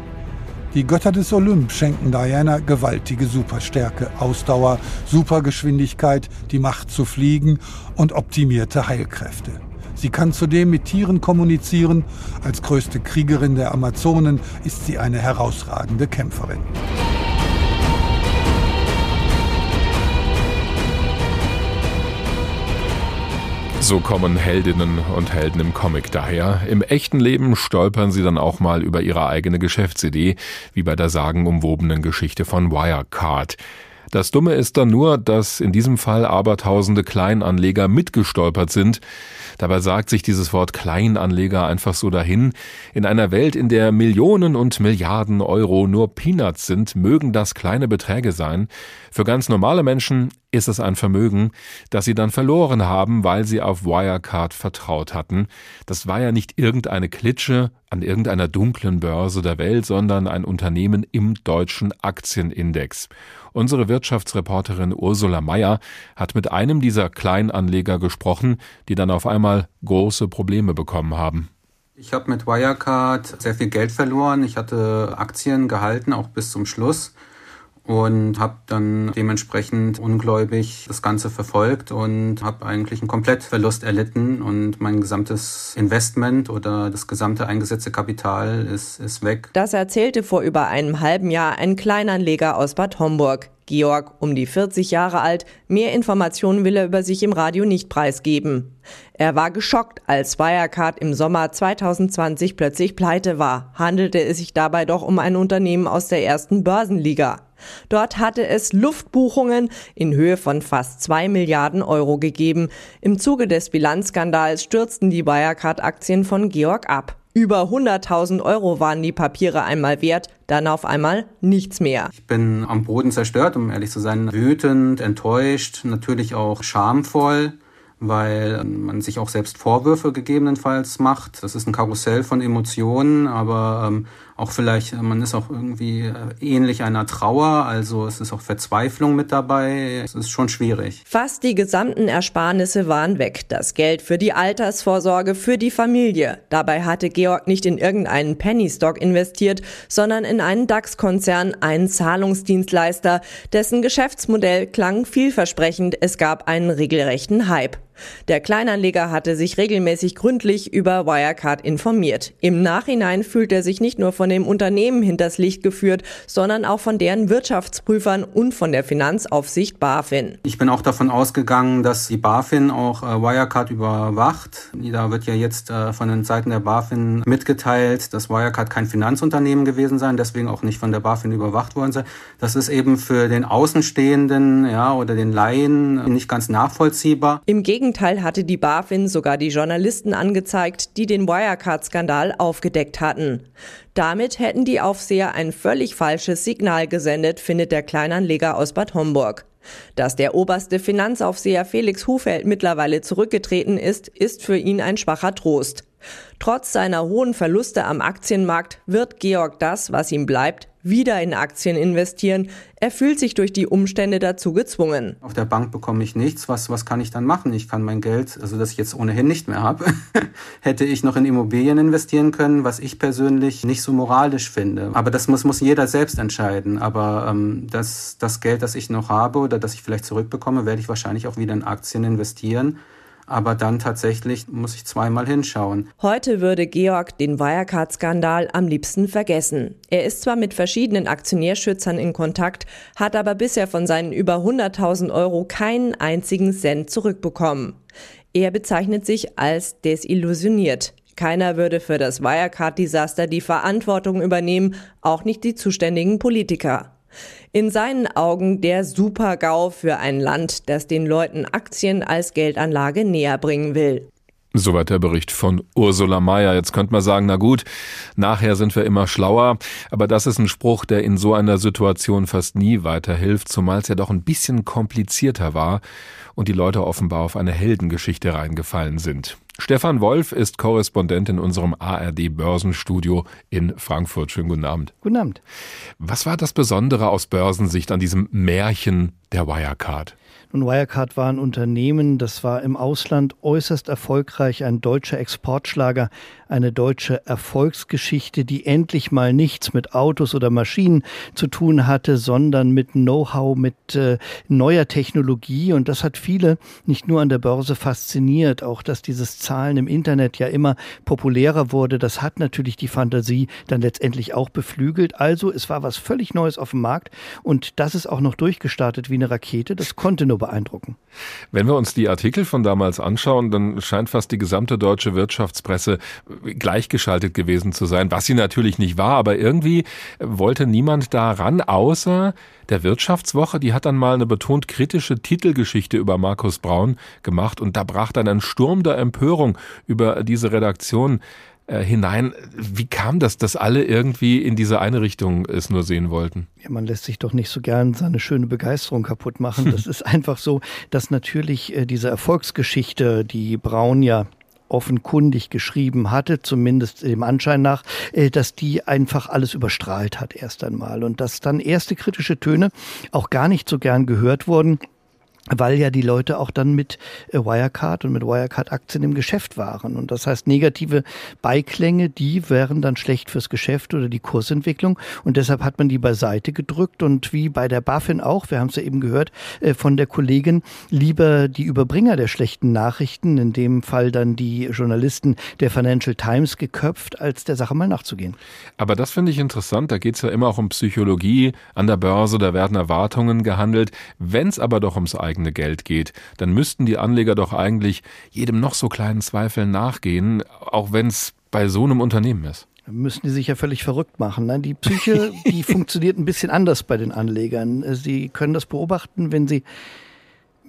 die Götter des Olymp schenken Diana gewaltige Superstärke, Ausdauer, Supergeschwindigkeit, die Macht zu fliegen und optimierte Heilkräfte. Sie kann zudem mit Tieren kommunizieren. Als größte Kriegerin der Amazonen ist sie eine herausragende Kämpferin. So kommen Heldinnen und Helden im Comic daher. Im echten Leben stolpern sie dann auch mal über ihre eigene Geschäftsidee, wie bei der sagenumwobenen Geschichte von Wirecard. Das Dumme ist dann nur, dass in diesem Fall abertausende Kleinanleger mitgestolpert sind. Dabei sagt sich dieses Wort Kleinanleger einfach so dahin. In einer Welt, in der Millionen und Milliarden Euro nur Peanuts sind, mögen das kleine Beträge sein. Für ganz normale Menschen ist es ein Vermögen, das sie dann verloren haben, weil sie auf Wirecard vertraut hatten. Das war ja nicht irgendeine Klitsche an irgendeiner dunklen Börse der Welt, sondern ein Unternehmen im deutschen Aktienindex. Unsere Wirtschaftsreporterin Ursula Mayer hat mit einem dieser Kleinanleger gesprochen, die dann auf einmal große Probleme bekommen haben. Ich habe mit Wirecard sehr viel Geld verloren. Ich hatte Aktien gehalten, auch bis zum Schluss und habe dann dementsprechend ungläubig das Ganze verfolgt und habe eigentlich einen Komplettverlust erlitten und mein gesamtes Investment oder das gesamte eingesetzte Kapital ist, ist weg. Das erzählte vor über einem halben Jahr ein Kleinanleger aus Bad Homburg. Georg, um die 40 Jahre alt, mehr Informationen will er über sich im Radio nicht preisgeben. Er war geschockt, als Wirecard im Sommer 2020 plötzlich pleite war. Handelte es sich dabei doch um ein Unternehmen aus der ersten Börsenliga. Dort hatte es Luftbuchungen in Höhe von fast zwei Milliarden Euro gegeben. Im Zuge des Bilanzskandals stürzten die Wirecard-Aktien von Georg ab. Über 100.000 Euro waren die Papiere einmal wert, dann auf einmal nichts mehr. Ich bin am Boden zerstört, um ehrlich zu sein, wütend, enttäuscht, natürlich auch schamvoll weil man sich auch selbst Vorwürfe gegebenenfalls macht. Das ist ein Karussell von Emotionen, aber ähm, auch vielleicht, man ist auch irgendwie äh, ähnlich einer Trauer, also es ist auch Verzweiflung mit dabei. Es ist schon schwierig. Fast die gesamten Ersparnisse waren weg. Das Geld für die Altersvorsorge, für die Familie. Dabei hatte Georg nicht in irgendeinen Pennystock investiert, sondern in einen DAX-Konzern, einen Zahlungsdienstleister, dessen Geschäftsmodell klang vielversprechend. Es gab einen regelrechten Hype. Der Kleinanleger hatte sich regelmäßig gründlich über Wirecard informiert. Im Nachhinein fühlt er sich nicht nur von dem Unternehmen hinters Licht geführt, sondern auch von deren Wirtschaftsprüfern und von der Finanzaufsicht BaFin. Ich bin auch davon ausgegangen, dass die BaFin auch äh, Wirecard überwacht. Da wird ja jetzt äh, von den Seiten der BaFin mitgeteilt, dass Wirecard kein Finanzunternehmen gewesen sei, deswegen auch nicht von der BaFin überwacht worden sei. Das ist eben für den Außenstehenden ja, oder den Laien nicht ganz nachvollziehbar. Im Gegenteil Gegenteil hatte die BaFin sogar die Journalisten angezeigt, die den Wirecard-Skandal aufgedeckt hatten. Damit hätten die Aufseher ein völlig falsches Signal gesendet, findet der Kleinanleger aus Bad Homburg. Dass der oberste Finanzaufseher Felix Hufeld mittlerweile zurückgetreten ist, ist für ihn ein schwacher Trost. Trotz seiner hohen Verluste am Aktienmarkt wird Georg das, was ihm bleibt, wieder in Aktien investieren. Er fühlt sich durch die Umstände dazu gezwungen. Auf der Bank bekomme ich nichts. Was, was kann ich dann machen? Ich kann mein Geld, also das ich jetzt ohnehin nicht mehr habe, hätte ich noch in Immobilien investieren können, was ich persönlich nicht so moralisch finde. Aber das muss, muss jeder selbst entscheiden. Aber ähm, das, das Geld, das ich noch habe oder das ich vielleicht zurückbekomme, werde ich wahrscheinlich auch wieder in Aktien investieren aber dann tatsächlich muss ich zweimal hinschauen. Heute würde Georg den Wirecard-Skandal am liebsten vergessen. Er ist zwar mit verschiedenen Aktionärschützern in Kontakt, hat aber bisher von seinen über 100.000 Euro keinen einzigen Cent zurückbekommen. Er bezeichnet sich als desillusioniert. Keiner würde für das Wirecard-Desaster die Verantwortung übernehmen, auch nicht die zuständigen Politiker. In seinen Augen der Super-GAU für ein Land, das den Leuten Aktien als Geldanlage näher bringen will. Soweit der Bericht von Ursula Mayer. Jetzt könnte man sagen, na gut, nachher sind wir immer schlauer. Aber das ist ein Spruch, der in so einer Situation fast nie weiterhilft, zumal es ja doch ein bisschen komplizierter war und die Leute offenbar auf eine Heldengeschichte reingefallen sind. Stefan Wolf ist Korrespondent in unserem ARD Börsenstudio in Frankfurt. Schönen guten Abend. Guten Abend. Was war das Besondere aus Börsensicht an diesem Märchen der Wirecard? Und Wirecard war ein Unternehmen, das war im Ausland äußerst erfolgreich, ein deutscher Exportschlager, eine deutsche Erfolgsgeschichte, die endlich mal nichts mit Autos oder Maschinen zu tun hatte, sondern mit Know-how, mit äh, neuer Technologie. Und das hat viele nicht nur an der Börse fasziniert, auch dass dieses Zahlen im Internet ja immer populärer wurde. Das hat natürlich die Fantasie dann letztendlich auch beflügelt. Also es war was völlig Neues auf dem Markt und das ist auch noch durchgestartet wie eine Rakete. Das konnte nur beeindrucken. Wenn wir uns die Artikel von damals anschauen, dann scheint fast die gesamte deutsche Wirtschaftspresse gleichgeschaltet gewesen zu sein, was sie natürlich nicht war, aber irgendwie wollte niemand daran, außer der Wirtschaftswoche, die hat dann mal eine betont kritische Titelgeschichte über Markus Braun gemacht und da brach dann ein Sturm der Empörung über diese Redaktion äh, hinein. Wie kam das, dass alle irgendwie in diese eine Richtung es nur sehen wollten? Ja, man lässt sich doch nicht so gern seine schöne Begeisterung kaputt machen. Das ist einfach so, dass natürlich äh, diese Erfolgsgeschichte, die Braun ja offenkundig geschrieben hatte, zumindest dem Anschein nach, äh, dass die einfach alles überstrahlt hat erst einmal und dass dann erste kritische Töne auch gar nicht so gern gehört wurden weil ja die Leute auch dann mit äh, Wirecard und mit Wirecard-Aktien im Geschäft waren. Und das heißt, negative Beiklänge, die wären dann schlecht fürs Geschäft oder die Kursentwicklung. Und deshalb hat man die beiseite gedrückt und wie bei der BaFin auch, wir haben es ja eben gehört äh, von der Kollegin, lieber die Überbringer der schlechten Nachrichten, in dem Fall dann die Journalisten der Financial Times geköpft, als der Sache mal nachzugehen. Aber das finde ich interessant, da geht es ja immer auch um Psychologie an der Börse, da werden Erwartungen gehandelt. Wenn es aber doch ums eigene Geld geht, dann müssten die Anleger doch eigentlich jedem noch so kleinen Zweifel nachgehen, auch wenn es bei so einem Unternehmen ist müssen die sich ja völlig verrückt machen. Ne? Die Psyche, die funktioniert ein bisschen anders bei den Anlegern. Sie können das beobachten, wenn sie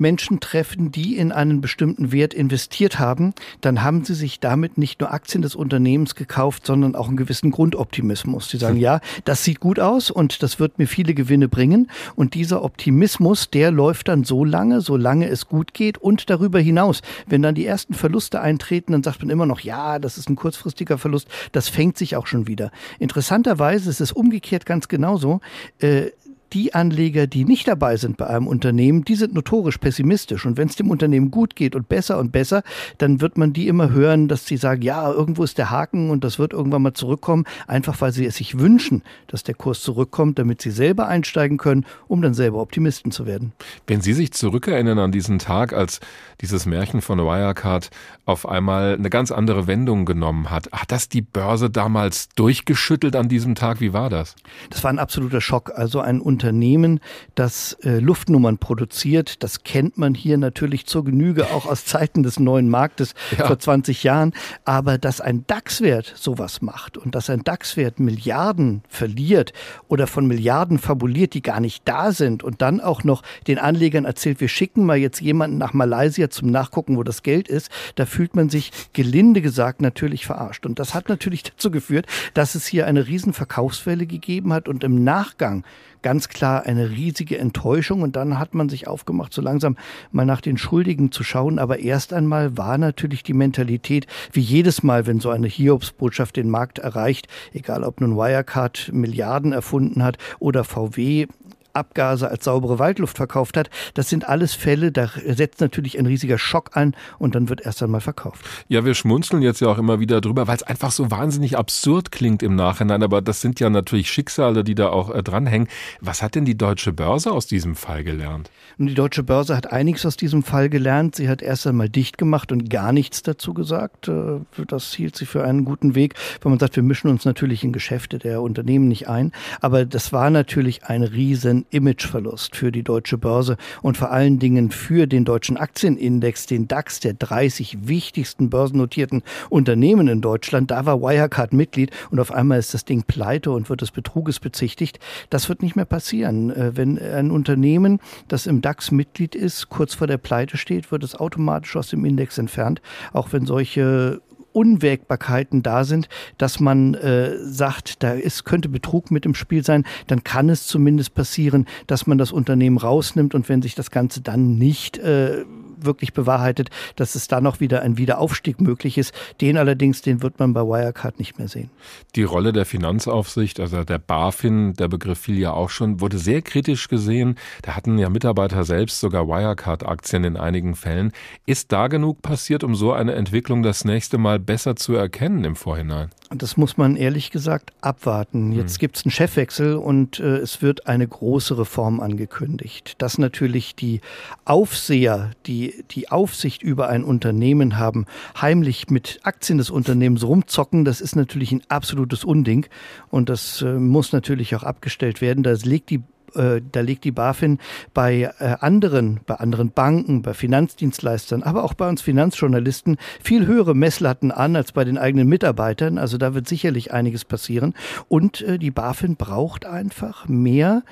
Menschen treffen, die in einen bestimmten Wert investiert haben, dann haben sie sich damit nicht nur Aktien des Unternehmens gekauft, sondern auch einen gewissen Grundoptimismus. Sie sagen, ja, das sieht gut aus und das wird mir viele Gewinne bringen. Und dieser Optimismus, der läuft dann so lange, solange es gut geht und darüber hinaus. Wenn dann die ersten Verluste eintreten, dann sagt man immer noch, ja, das ist ein kurzfristiger Verlust. Das fängt sich auch schon wieder. Interessanterweise ist es umgekehrt ganz genauso. Äh, die Anleger, die nicht dabei sind bei einem Unternehmen, die sind notorisch pessimistisch. Und wenn es dem Unternehmen gut geht und besser und besser, dann wird man die immer hören, dass sie sagen, ja, irgendwo ist der Haken und das wird irgendwann mal zurückkommen, einfach weil sie es sich wünschen, dass der Kurs zurückkommt, damit sie selber einsteigen können, um dann selber Optimisten zu werden. Wenn Sie sich zurückerinnern an diesen Tag, als dieses Märchen von Wirecard auf einmal eine ganz andere Wendung genommen hat, hat das die Börse damals durchgeschüttelt an diesem Tag? Wie war das? Das war ein absoluter Schock. Also ein Unternehmen Unternehmen, das äh, Luftnummern produziert. Das kennt man hier natürlich zur Genüge auch aus Zeiten des neuen Marktes ja. vor 20 Jahren. Aber dass ein DAX-Wert sowas macht und dass ein DAX-Wert Milliarden verliert oder von Milliarden fabuliert, die gar nicht da sind und dann auch noch den Anlegern erzählt, wir schicken mal jetzt jemanden nach Malaysia zum Nachgucken, wo das Geld ist, da fühlt man sich gelinde gesagt natürlich verarscht. Und das hat natürlich dazu geführt, dass es hier eine riesen Verkaufswelle gegeben hat und im Nachgang ganz klar eine riesige Enttäuschung. Und dann hat man sich aufgemacht, so langsam mal nach den Schuldigen zu schauen. Aber erst einmal war natürlich die Mentalität, wie jedes Mal, wenn so eine Hiobsbotschaft den Markt erreicht, egal ob nun Wirecard Milliarden erfunden hat oder VW Abgase als saubere Waldluft verkauft hat. Das sind alles Fälle, da setzt natürlich ein riesiger Schock an und dann wird erst einmal verkauft. Ja, wir schmunzeln jetzt ja auch immer wieder drüber, weil es einfach so wahnsinnig absurd klingt im Nachhinein. Aber das sind ja natürlich Schicksale, die da auch äh, dranhängen. Was hat denn die deutsche Börse aus diesem Fall gelernt? Und die deutsche Börse hat einiges aus diesem Fall gelernt. Sie hat erst einmal dicht gemacht und gar nichts dazu gesagt. Äh, das hielt sie für einen guten Weg, weil man sagt, wir mischen uns natürlich in Geschäfte der Unternehmen nicht ein. Aber das war natürlich ein riesen Imageverlust für die deutsche Börse und vor allen Dingen für den deutschen Aktienindex, den DAX der 30 wichtigsten börsennotierten Unternehmen in Deutschland. Da war Wirecard Mitglied und auf einmal ist das Ding pleite und wird des Betruges bezichtigt. Das wird nicht mehr passieren. Äh, wenn ein Unternehmen, das im DAX Mitglied ist, kurz vor der Pleite steht, wird es automatisch aus dem Index entfernt, auch wenn solche Unwägbarkeiten da sind, dass man äh, sagt, da ist, könnte Betrug mit im Spiel sein, dann kann es zumindest passieren, dass man das Unternehmen rausnimmt und wenn sich das Ganze dann nicht äh, wirklich bewahrheitet, dass es da noch wieder ein Wiederaufstieg möglich ist. Den allerdings, den wird man bei Wirecard nicht mehr sehen. Die Rolle der Finanzaufsicht, also der BaFin, der Begriff fiel ja auch schon, wurde sehr kritisch gesehen. Da hatten ja Mitarbeiter selbst sogar Wirecard-Aktien in einigen Fällen. Ist da genug passiert, um so eine Entwicklung das nächste Mal besser zu erkennen im Vorhinein? Das muss man ehrlich gesagt abwarten. Jetzt hm. gibt es einen Chefwechsel und äh, es wird eine große Reform angekündigt. Dass natürlich die Aufseher, die die Aufsicht über ein Unternehmen haben, heimlich mit Aktien des Unternehmens rumzocken, das ist natürlich ein absolutes Unding und das äh, muss natürlich auch abgestellt werden. Da legt die äh, da legt die BaFin bei äh, anderen, bei anderen Banken, bei Finanzdienstleistern, aber auch bei uns Finanzjournalisten viel höhere Messlatten an als bei den eigenen Mitarbeitern. Also da wird sicherlich einiges passieren. Und äh, die BaFin braucht einfach mehr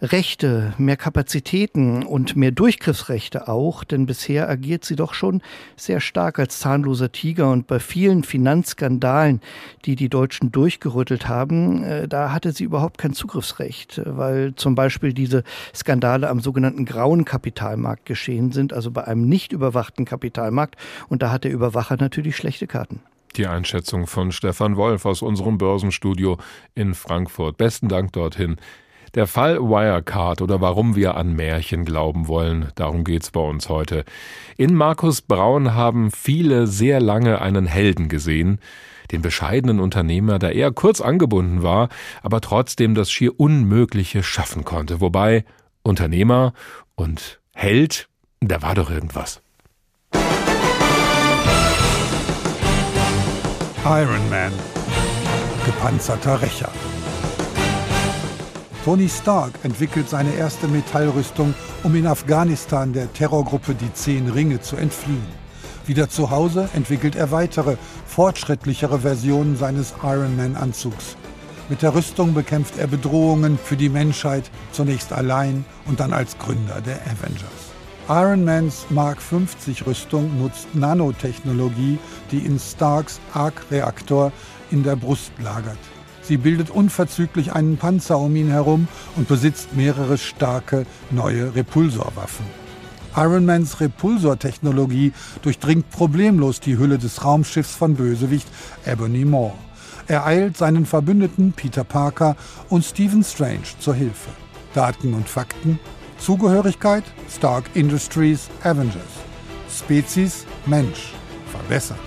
Rechte, mehr Kapazitäten und mehr Durchgriffsrechte auch, denn bisher agiert sie doch schon sehr stark als zahnloser Tiger und bei vielen Finanzskandalen, die die Deutschen durchgerüttelt haben, da hatte sie überhaupt kein Zugriffsrecht, weil zum Beispiel diese Skandale am sogenannten grauen Kapitalmarkt geschehen sind, also bei einem nicht überwachten Kapitalmarkt. Und da hat der Überwacher natürlich schlechte Karten. Die Einschätzung von Stefan Wolf aus unserem Börsenstudio in Frankfurt. Besten Dank dorthin. Der Fall Wirecard oder warum wir an Märchen glauben wollen, darum geht's bei uns heute. In Markus Braun haben viele sehr lange einen Helden gesehen, den bescheidenen Unternehmer, der eher kurz angebunden war, aber trotzdem das schier Unmögliche schaffen konnte. Wobei Unternehmer und Held, da war doch irgendwas. Iron Man, gepanzerter Rächer. Tony Stark entwickelt seine erste Metallrüstung, um in Afghanistan der Terrorgruppe die Zehn Ringe zu entfliehen. Wieder zu Hause entwickelt er weitere, fortschrittlichere Versionen seines Ironman-Anzugs. Mit der Rüstung bekämpft er Bedrohungen für die Menschheit, zunächst allein und dann als Gründer der Avengers. Ironmans Mark 50 Rüstung nutzt Nanotechnologie, die in Starks Arc-Reaktor in der Brust lagert. Sie bildet unverzüglich einen Panzer um ihn herum und besitzt mehrere starke neue Repulsorwaffen. Ironmans Repulsortechnologie durchdringt problemlos die Hülle des Raumschiffs von Bösewicht Ebony Moore. Er eilt seinen Verbündeten Peter Parker und Stephen Strange zur Hilfe. Daten und Fakten. Zugehörigkeit Stark Industries Avengers. Spezies Mensch. Verbessert.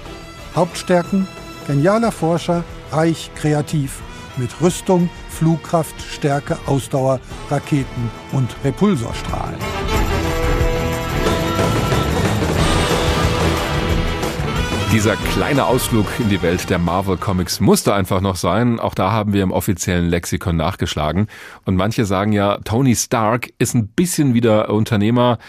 Hauptstärken genialer Forscher, reich kreativ, mit Rüstung, Flugkraft, Stärke, Ausdauer, Raketen und Repulsorstrahlen. Dieser kleine Ausflug in die Welt der Marvel Comics musste einfach noch sein. Auch da haben wir im offiziellen Lexikon nachgeschlagen. Und manche sagen ja, Tony Stark ist ein bisschen wieder Unternehmer.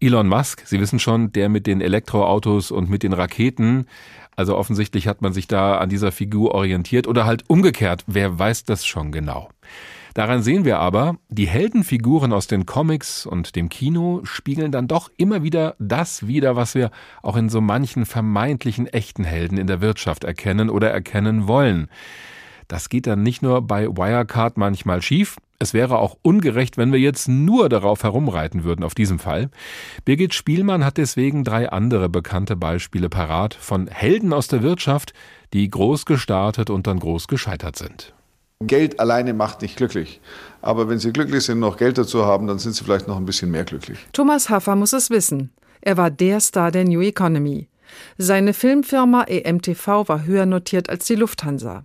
Elon Musk, Sie wissen schon, der mit den Elektroautos und mit den Raketen. Also offensichtlich hat man sich da an dieser Figur orientiert oder halt umgekehrt. Wer weiß das schon genau? Daran sehen wir aber, die Heldenfiguren aus den Comics und dem Kino spiegeln dann doch immer wieder das wider, was wir auch in so manchen vermeintlichen echten Helden in der Wirtschaft erkennen oder erkennen wollen. Das geht dann nicht nur bei Wirecard manchmal schief, es wäre auch ungerecht, wenn wir jetzt nur darauf herumreiten würden, auf diesem Fall. Birgit Spielmann hat deswegen drei andere bekannte Beispiele parat von Helden aus der Wirtschaft, die groß gestartet und dann groß gescheitert sind. Geld alleine macht nicht glücklich. Aber wenn Sie glücklich sind, noch Geld dazu haben, dann sind Sie vielleicht noch ein bisschen mehr glücklich. Thomas Haffer muss es wissen. Er war der Star der New Economy. Seine Filmfirma EMTV war höher notiert als die Lufthansa.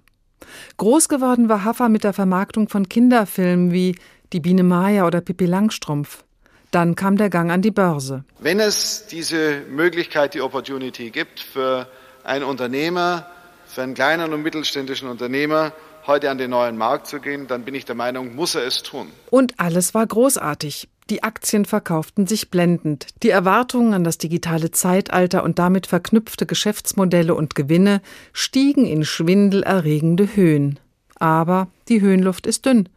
Groß geworden war Haffer mit der Vermarktung von Kinderfilmen wie Die Biene Maya oder Pippi Langstrumpf. Dann kam der Gang an die Börse. Wenn es diese Möglichkeit, die Opportunity gibt für einen Unternehmer, für einen kleinen und mittelständischen Unternehmer, heute an den neuen Markt zu gehen, dann bin ich der Meinung, muss er es tun. Und alles war großartig. Die Aktien verkauften sich blendend. Die Erwartungen an das digitale Zeitalter und damit verknüpfte Geschäftsmodelle und Gewinne stiegen in schwindelerregende Höhen. Aber die Höhenluft ist dünn.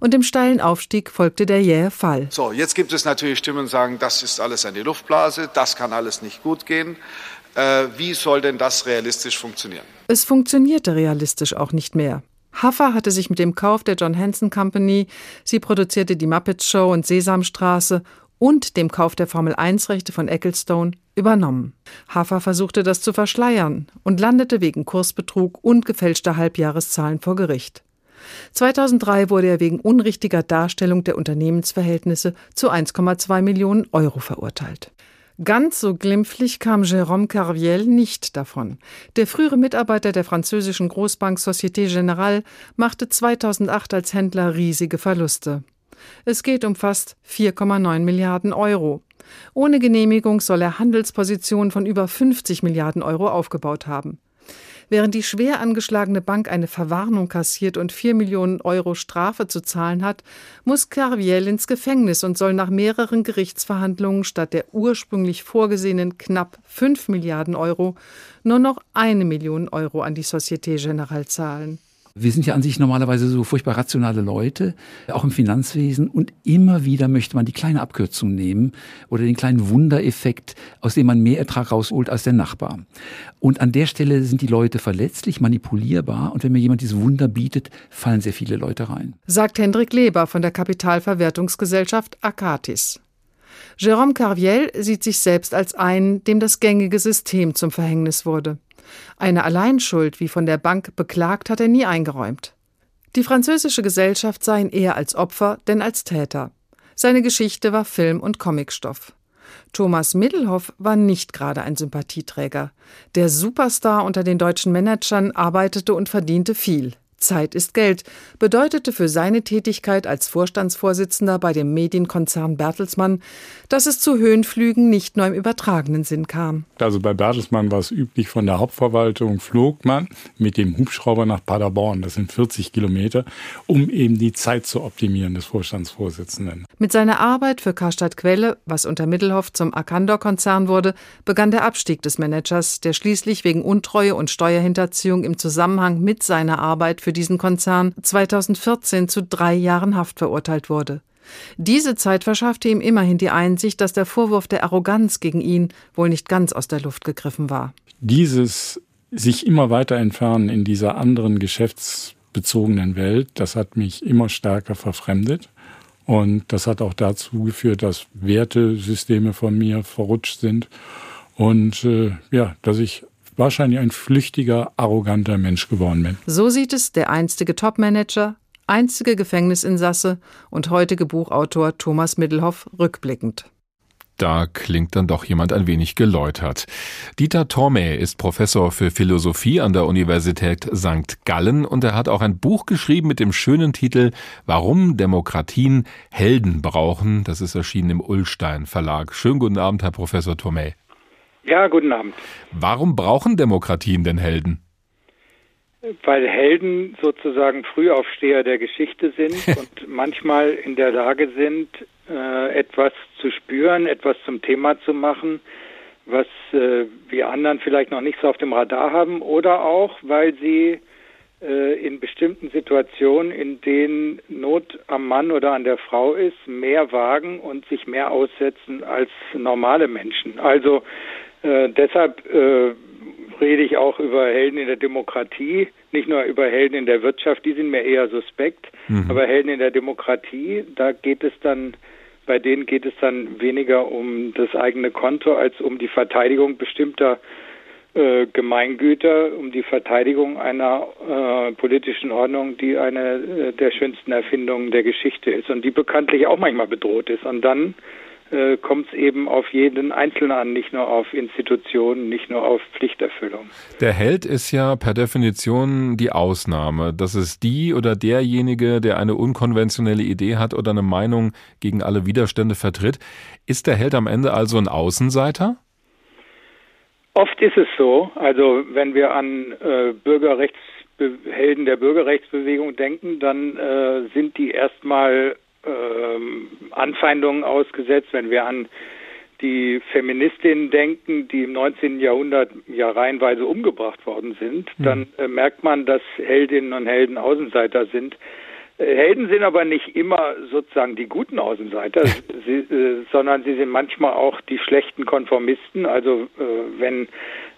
Und dem steilen Aufstieg folgte der jähe Fall. So, jetzt gibt es natürlich Stimmen, die sagen, das ist alles eine Luftblase, das kann alles nicht gut gehen. Äh, wie soll denn das realistisch funktionieren? Es funktionierte realistisch auch nicht mehr. Haffer hatte sich mit dem Kauf der John Hanson Company, sie produzierte die Muppet Show und Sesamstraße und dem Kauf der Formel-1-Rechte von Ecclestone übernommen. Haffer versuchte das zu verschleiern und landete wegen Kursbetrug und gefälschter Halbjahreszahlen vor Gericht. 2003 wurde er wegen unrichtiger Darstellung der Unternehmensverhältnisse zu 1,2 Millionen Euro verurteilt. Ganz so glimpflich kam Jérôme Carviel nicht davon. Der frühere Mitarbeiter der französischen Großbank Société Générale machte 2008 als Händler riesige Verluste. Es geht um fast 4,9 Milliarden Euro. Ohne Genehmigung soll er Handelspositionen von über 50 Milliarden Euro aufgebaut haben. Während die schwer angeschlagene Bank eine Verwarnung kassiert und 4 Millionen Euro Strafe zu zahlen hat, muss Carviel ins Gefängnis und soll nach mehreren Gerichtsverhandlungen statt der ursprünglich vorgesehenen knapp 5 Milliarden Euro nur noch eine Million Euro an die Société Générale zahlen. Wir sind ja an sich normalerweise so furchtbar rationale Leute, auch im Finanzwesen. Und immer wieder möchte man die kleine Abkürzung nehmen oder den kleinen Wundereffekt, aus dem man mehr Ertrag rausholt als der Nachbar. Und an der Stelle sind die Leute verletzlich, manipulierbar. Und wenn mir jemand dieses Wunder bietet, fallen sehr viele Leute rein. Sagt Hendrik Leber von der Kapitalverwertungsgesellschaft Akatis. Jérôme Carviel sieht sich selbst als einen, dem das gängige System zum Verhängnis wurde. Eine Alleinschuld, wie von der Bank beklagt, hat er nie eingeräumt. Die französische Gesellschaft sah ihn eher als Opfer denn als Täter. Seine Geschichte war Film- und Comicstoff. Thomas Middelhoff war nicht gerade ein Sympathieträger. Der Superstar unter den deutschen Managern arbeitete und verdiente viel. Zeit ist Geld bedeutete für seine Tätigkeit als Vorstandsvorsitzender bei dem Medienkonzern Bertelsmann, dass es zu Höhenflügen nicht nur im übertragenen Sinn kam. Also bei Bertelsmann war es üblich, von der Hauptverwaltung flog man mit dem Hubschrauber nach Paderborn, das sind 40 Kilometer, um eben die Zeit zu optimieren des Vorstandsvorsitzenden. Mit seiner Arbeit für Karstadt Quelle, was unter Mittelhoff zum Arcandor-Konzern wurde, begann der Abstieg des Managers, der schließlich wegen Untreue und Steuerhinterziehung im Zusammenhang mit seiner Arbeit für diesen Konzern 2014 zu drei Jahren Haft verurteilt wurde. Diese Zeit verschaffte ihm immerhin die Einsicht, dass der Vorwurf der Arroganz gegen ihn wohl nicht ganz aus der Luft gegriffen war. Dieses sich immer weiter entfernen in dieser anderen geschäftsbezogenen Welt, das hat mich immer stärker verfremdet. Und das hat auch dazu geführt, dass Wertesysteme von mir verrutscht sind und äh, ja, dass ich wahrscheinlich ein flüchtiger, arroganter Mensch geworden bin. So sieht es der einstige Topmanager, einzige Gefängnisinsasse und heutige Buchautor Thomas Middelhoff rückblickend. Da klingt dann doch jemand ein wenig geläutert. Dieter Tormey ist Professor für Philosophie an der Universität St. Gallen und er hat auch ein Buch geschrieben mit dem schönen Titel Warum Demokratien Helden brauchen. Das ist erschienen im Ullstein Verlag. Schönen guten Abend, Herr Professor Tormey. Ja, guten Abend. Warum brauchen Demokratien denn Helden? Weil Helden sozusagen Frühaufsteher der Geschichte sind und manchmal in der Lage sind, äh, etwas zu spüren, etwas zum Thema zu machen, was äh, wir anderen vielleicht noch nicht so auf dem Radar haben, oder auch, weil sie äh, in bestimmten Situationen, in denen Not am Mann oder an der Frau ist, mehr wagen und sich mehr aussetzen als normale Menschen. Also äh, deshalb äh, rede ich auch über Helden in der Demokratie, nicht nur über Helden in der Wirtschaft, die sind mir eher suspekt, mhm. aber Helden in der Demokratie, da geht es dann, bei denen geht es dann weniger um das eigene Konto als um die Verteidigung bestimmter äh, Gemeingüter, um die Verteidigung einer äh, politischen Ordnung, die eine äh, der schönsten Erfindungen der Geschichte ist und die bekanntlich auch manchmal bedroht ist. Und dann äh, kommt es eben auf jeden Einzelnen an, nicht nur auf Institutionen, nicht nur auf Pflichterfüllung. Der Held ist ja per Definition die Ausnahme. Das ist die oder derjenige, der eine unkonventionelle Idee hat oder eine Meinung gegen alle Widerstände vertritt. Ist der Held am Ende also ein Außenseiter? Oft ist es so. Also wenn wir an äh, Bürgerrechtshelden der Bürgerrechtsbewegung denken, dann äh, sind die erstmal Anfeindungen ausgesetzt, wenn wir an die Feministinnen denken, die im 19. Jahrhundert ja reihenweise umgebracht worden sind, mhm. dann äh, merkt man, dass Heldinnen und Helden Außenseiter sind. Äh, Helden sind aber nicht immer sozusagen die guten Außenseiter, sie, äh, sondern sie sind manchmal auch die schlechten Konformisten. Also äh, wenn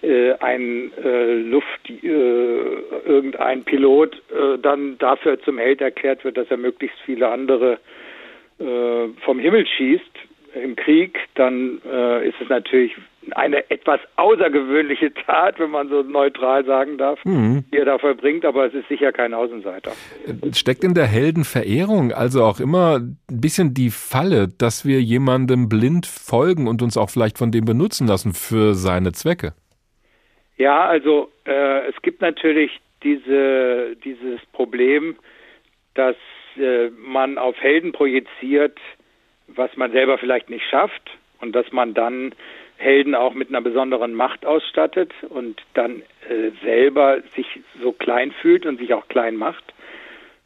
äh, ein äh, Luft irgendein Pilot dann dafür zum Held erklärt wird, dass er möglichst viele andere äh, vom Himmel schießt im Krieg, dann äh, ist es natürlich eine etwas außergewöhnliche Tat, wenn man so neutral sagen darf, mhm. die er da verbringt, aber es ist sicher kein Außenseiter. Steckt in der Heldenverehrung also auch immer ein bisschen die Falle, dass wir jemandem blind folgen und uns auch vielleicht von dem benutzen lassen für seine Zwecke? Ja, also äh, es gibt natürlich diese, dieses Problem, dass äh, man auf Helden projiziert, was man selber vielleicht nicht schafft und dass man dann Helden auch mit einer besonderen Macht ausstattet und dann äh, selber sich so klein fühlt und sich auch klein macht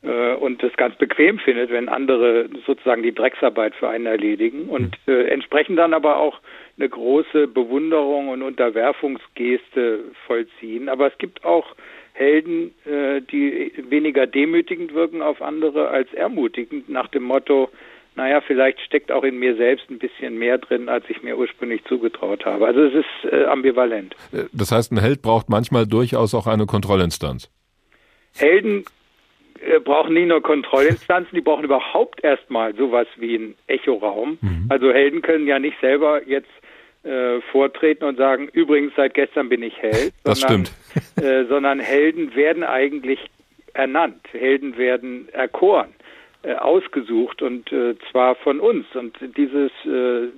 äh, und es ganz bequem findet, wenn andere sozusagen die Drecksarbeit für einen erledigen und hm. äh, entsprechend dann aber auch eine große Bewunderung und Unterwerfungsgeste vollziehen. Aber es gibt auch Helden, äh, die weniger demütigend wirken auf andere als ermutigend, nach dem Motto, naja, vielleicht steckt auch in mir selbst ein bisschen mehr drin, als ich mir ursprünglich zugetraut habe. Also es ist äh, ambivalent. Äh, das heißt, ein Held braucht manchmal durchaus auch eine Kontrollinstanz. Helden äh, brauchen nicht nur Kontrollinstanzen, die brauchen überhaupt erstmal sowas wie einen Echoraum. Mhm. Also Helden können ja nicht selber jetzt äh, vortreten und sagen, übrigens seit gestern bin ich Held. Das sondern, stimmt. Äh, sondern Helden werden eigentlich ernannt, Helden werden erkoren, ausgesucht und äh, zwar von uns. Und dieses äh,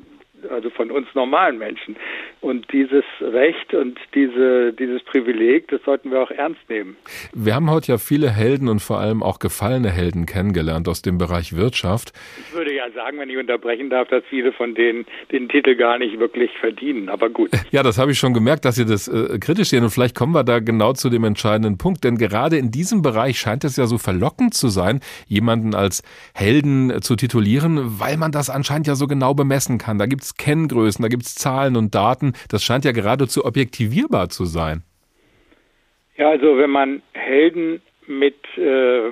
also von uns normalen Menschen. Und dieses Recht und diese, dieses Privileg, das sollten wir auch ernst nehmen. Wir haben heute ja viele Helden und vor allem auch gefallene Helden kennengelernt aus dem Bereich Wirtschaft. Ich würde ja sagen, wenn ich unterbrechen darf, dass viele von denen den Titel gar nicht wirklich verdienen, aber gut. Ja, das habe ich schon gemerkt, dass Sie das äh, kritisch sehen und vielleicht kommen wir da genau zu dem entscheidenden Punkt, denn gerade in diesem Bereich scheint es ja so verlockend zu sein, jemanden als Helden zu titulieren, weil man das anscheinend ja so genau bemessen kann. Da gibt es Kenngrößen, da gibt es Zahlen und Daten. Das scheint ja geradezu objektivierbar zu sein. Ja, also wenn man Helden mit äh,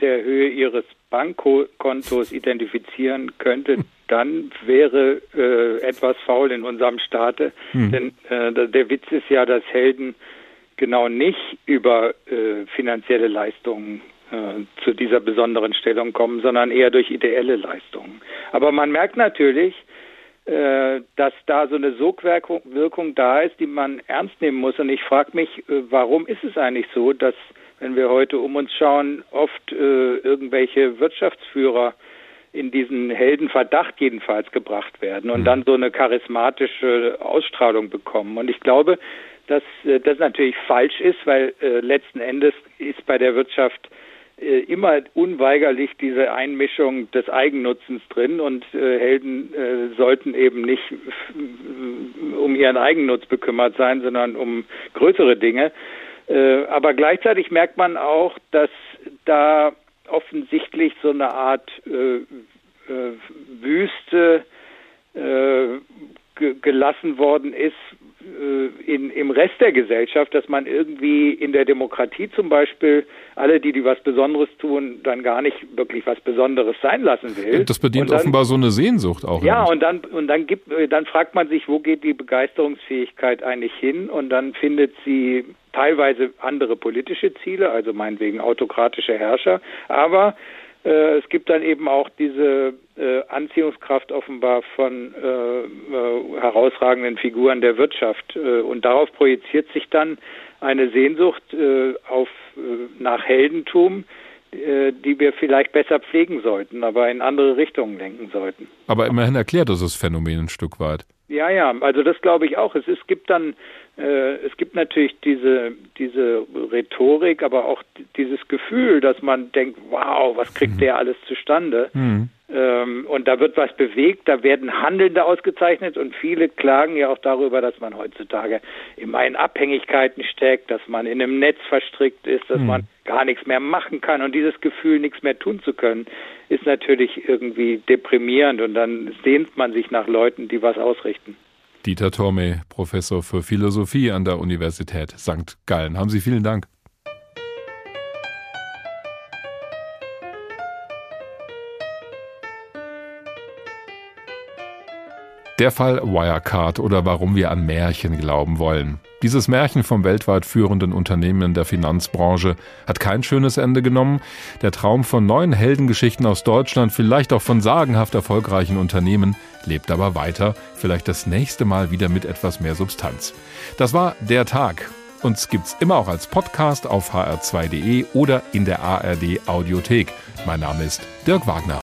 der Höhe ihres Bankkontos identifizieren könnte, dann wäre äh, etwas faul in unserem Staate. Hm. Denn äh, der Witz ist ja, dass Helden genau nicht über äh, finanzielle Leistungen äh, zu dieser besonderen Stellung kommen, sondern eher durch ideelle Leistungen. Aber man merkt natürlich, dass da so eine Sogwirkung Wirkung da ist, die man ernst nehmen muss. Und ich frage mich, äh, warum ist es eigentlich so, dass, wenn wir heute um uns schauen, oft äh, irgendwelche Wirtschaftsführer in diesen Heldenverdacht jedenfalls gebracht werden und mhm. dann so eine charismatische Ausstrahlung bekommen. Und ich glaube, dass äh, das natürlich falsch ist, weil äh, letzten Endes ist bei der Wirtschaft äh, immer unweigerlich diese Einmischung des Eigennutzens drin und äh, Helden äh, sollten eben nicht um ihren Eigennutz bekümmert sein, sondern um größere Dinge. Äh, aber gleichzeitig merkt man auch, dass da offensichtlich so eine Art äh, äh, Wüste gelassen worden ist, in, im Rest der Gesellschaft, dass man irgendwie in der Demokratie zum Beispiel alle, die die was Besonderes tun, dann gar nicht wirklich was Besonderes sein lassen will. Das bedient dann, offenbar so eine Sehnsucht auch. Ja, und dann und dann gibt äh, dann fragt man sich, wo geht die Begeisterungsfähigkeit eigentlich hin? Und dann findet sie teilweise andere politische Ziele, also meinetwegen autokratische Herrscher, aber äh, es gibt dann eben auch diese äh, Anziehungskraft offenbar von äh, äh, herausragenden Figuren der Wirtschaft. Äh, und darauf projiziert sich dann eine Sehnsucht äh, auf, nach Heldentum, die wir vielleicht besser pflegen sollten, aber in andere Richtungen lenken sollten. Aber immerhin erklärt das das Phänomen ein Stück weit. Ja, ja, also das glaube ich auch. Es, es gibt dann, äh, es gibt natürlich diese, diese Rhetorik, aber auch dieses Gefühl, dass man denkt, wow, was kriegt mhm. der alles zustande? Mhm. Ähm, und da wird was bewegt, da werden Handelnde ausgezeichnet und viele klagen ja auch darüber, dass man heutzutage immer in Abhängigkeiten steckt, dass man in einem Netz verstrickt ist, dass mhm. man gar nichts mehr machen kann und dieses Gefühl, nichts mehr tun zu können, ist natürlich irgendwie deprimierend und dann sehnt man sich nach Leuten, die was ausrichten. Dieter Torme, Professor für Philosophie an der Universität St. Gallen. Haben Sie vielen Dank. Der Fall Wirecard oder warum wir an Märchen glauben wollen. Dieses Märchen vom weltweit führenden Unternehmen der Finanzbranche hat kein schönes Ende genommen. Der Traum von neuen Heldengeschichten aus Deutschland, vielleicht auch von sagenhaft erfolgreichen Unternehmen, lebt aber weiter, vielleicht das nächste Mal wieder mit etwas mehr Substanz. Das war der Tag. Uns gibt's immer auch als Podcast auf hr2.de oder in der ARD Audiothek. Mein Name ist Dirk Wagner.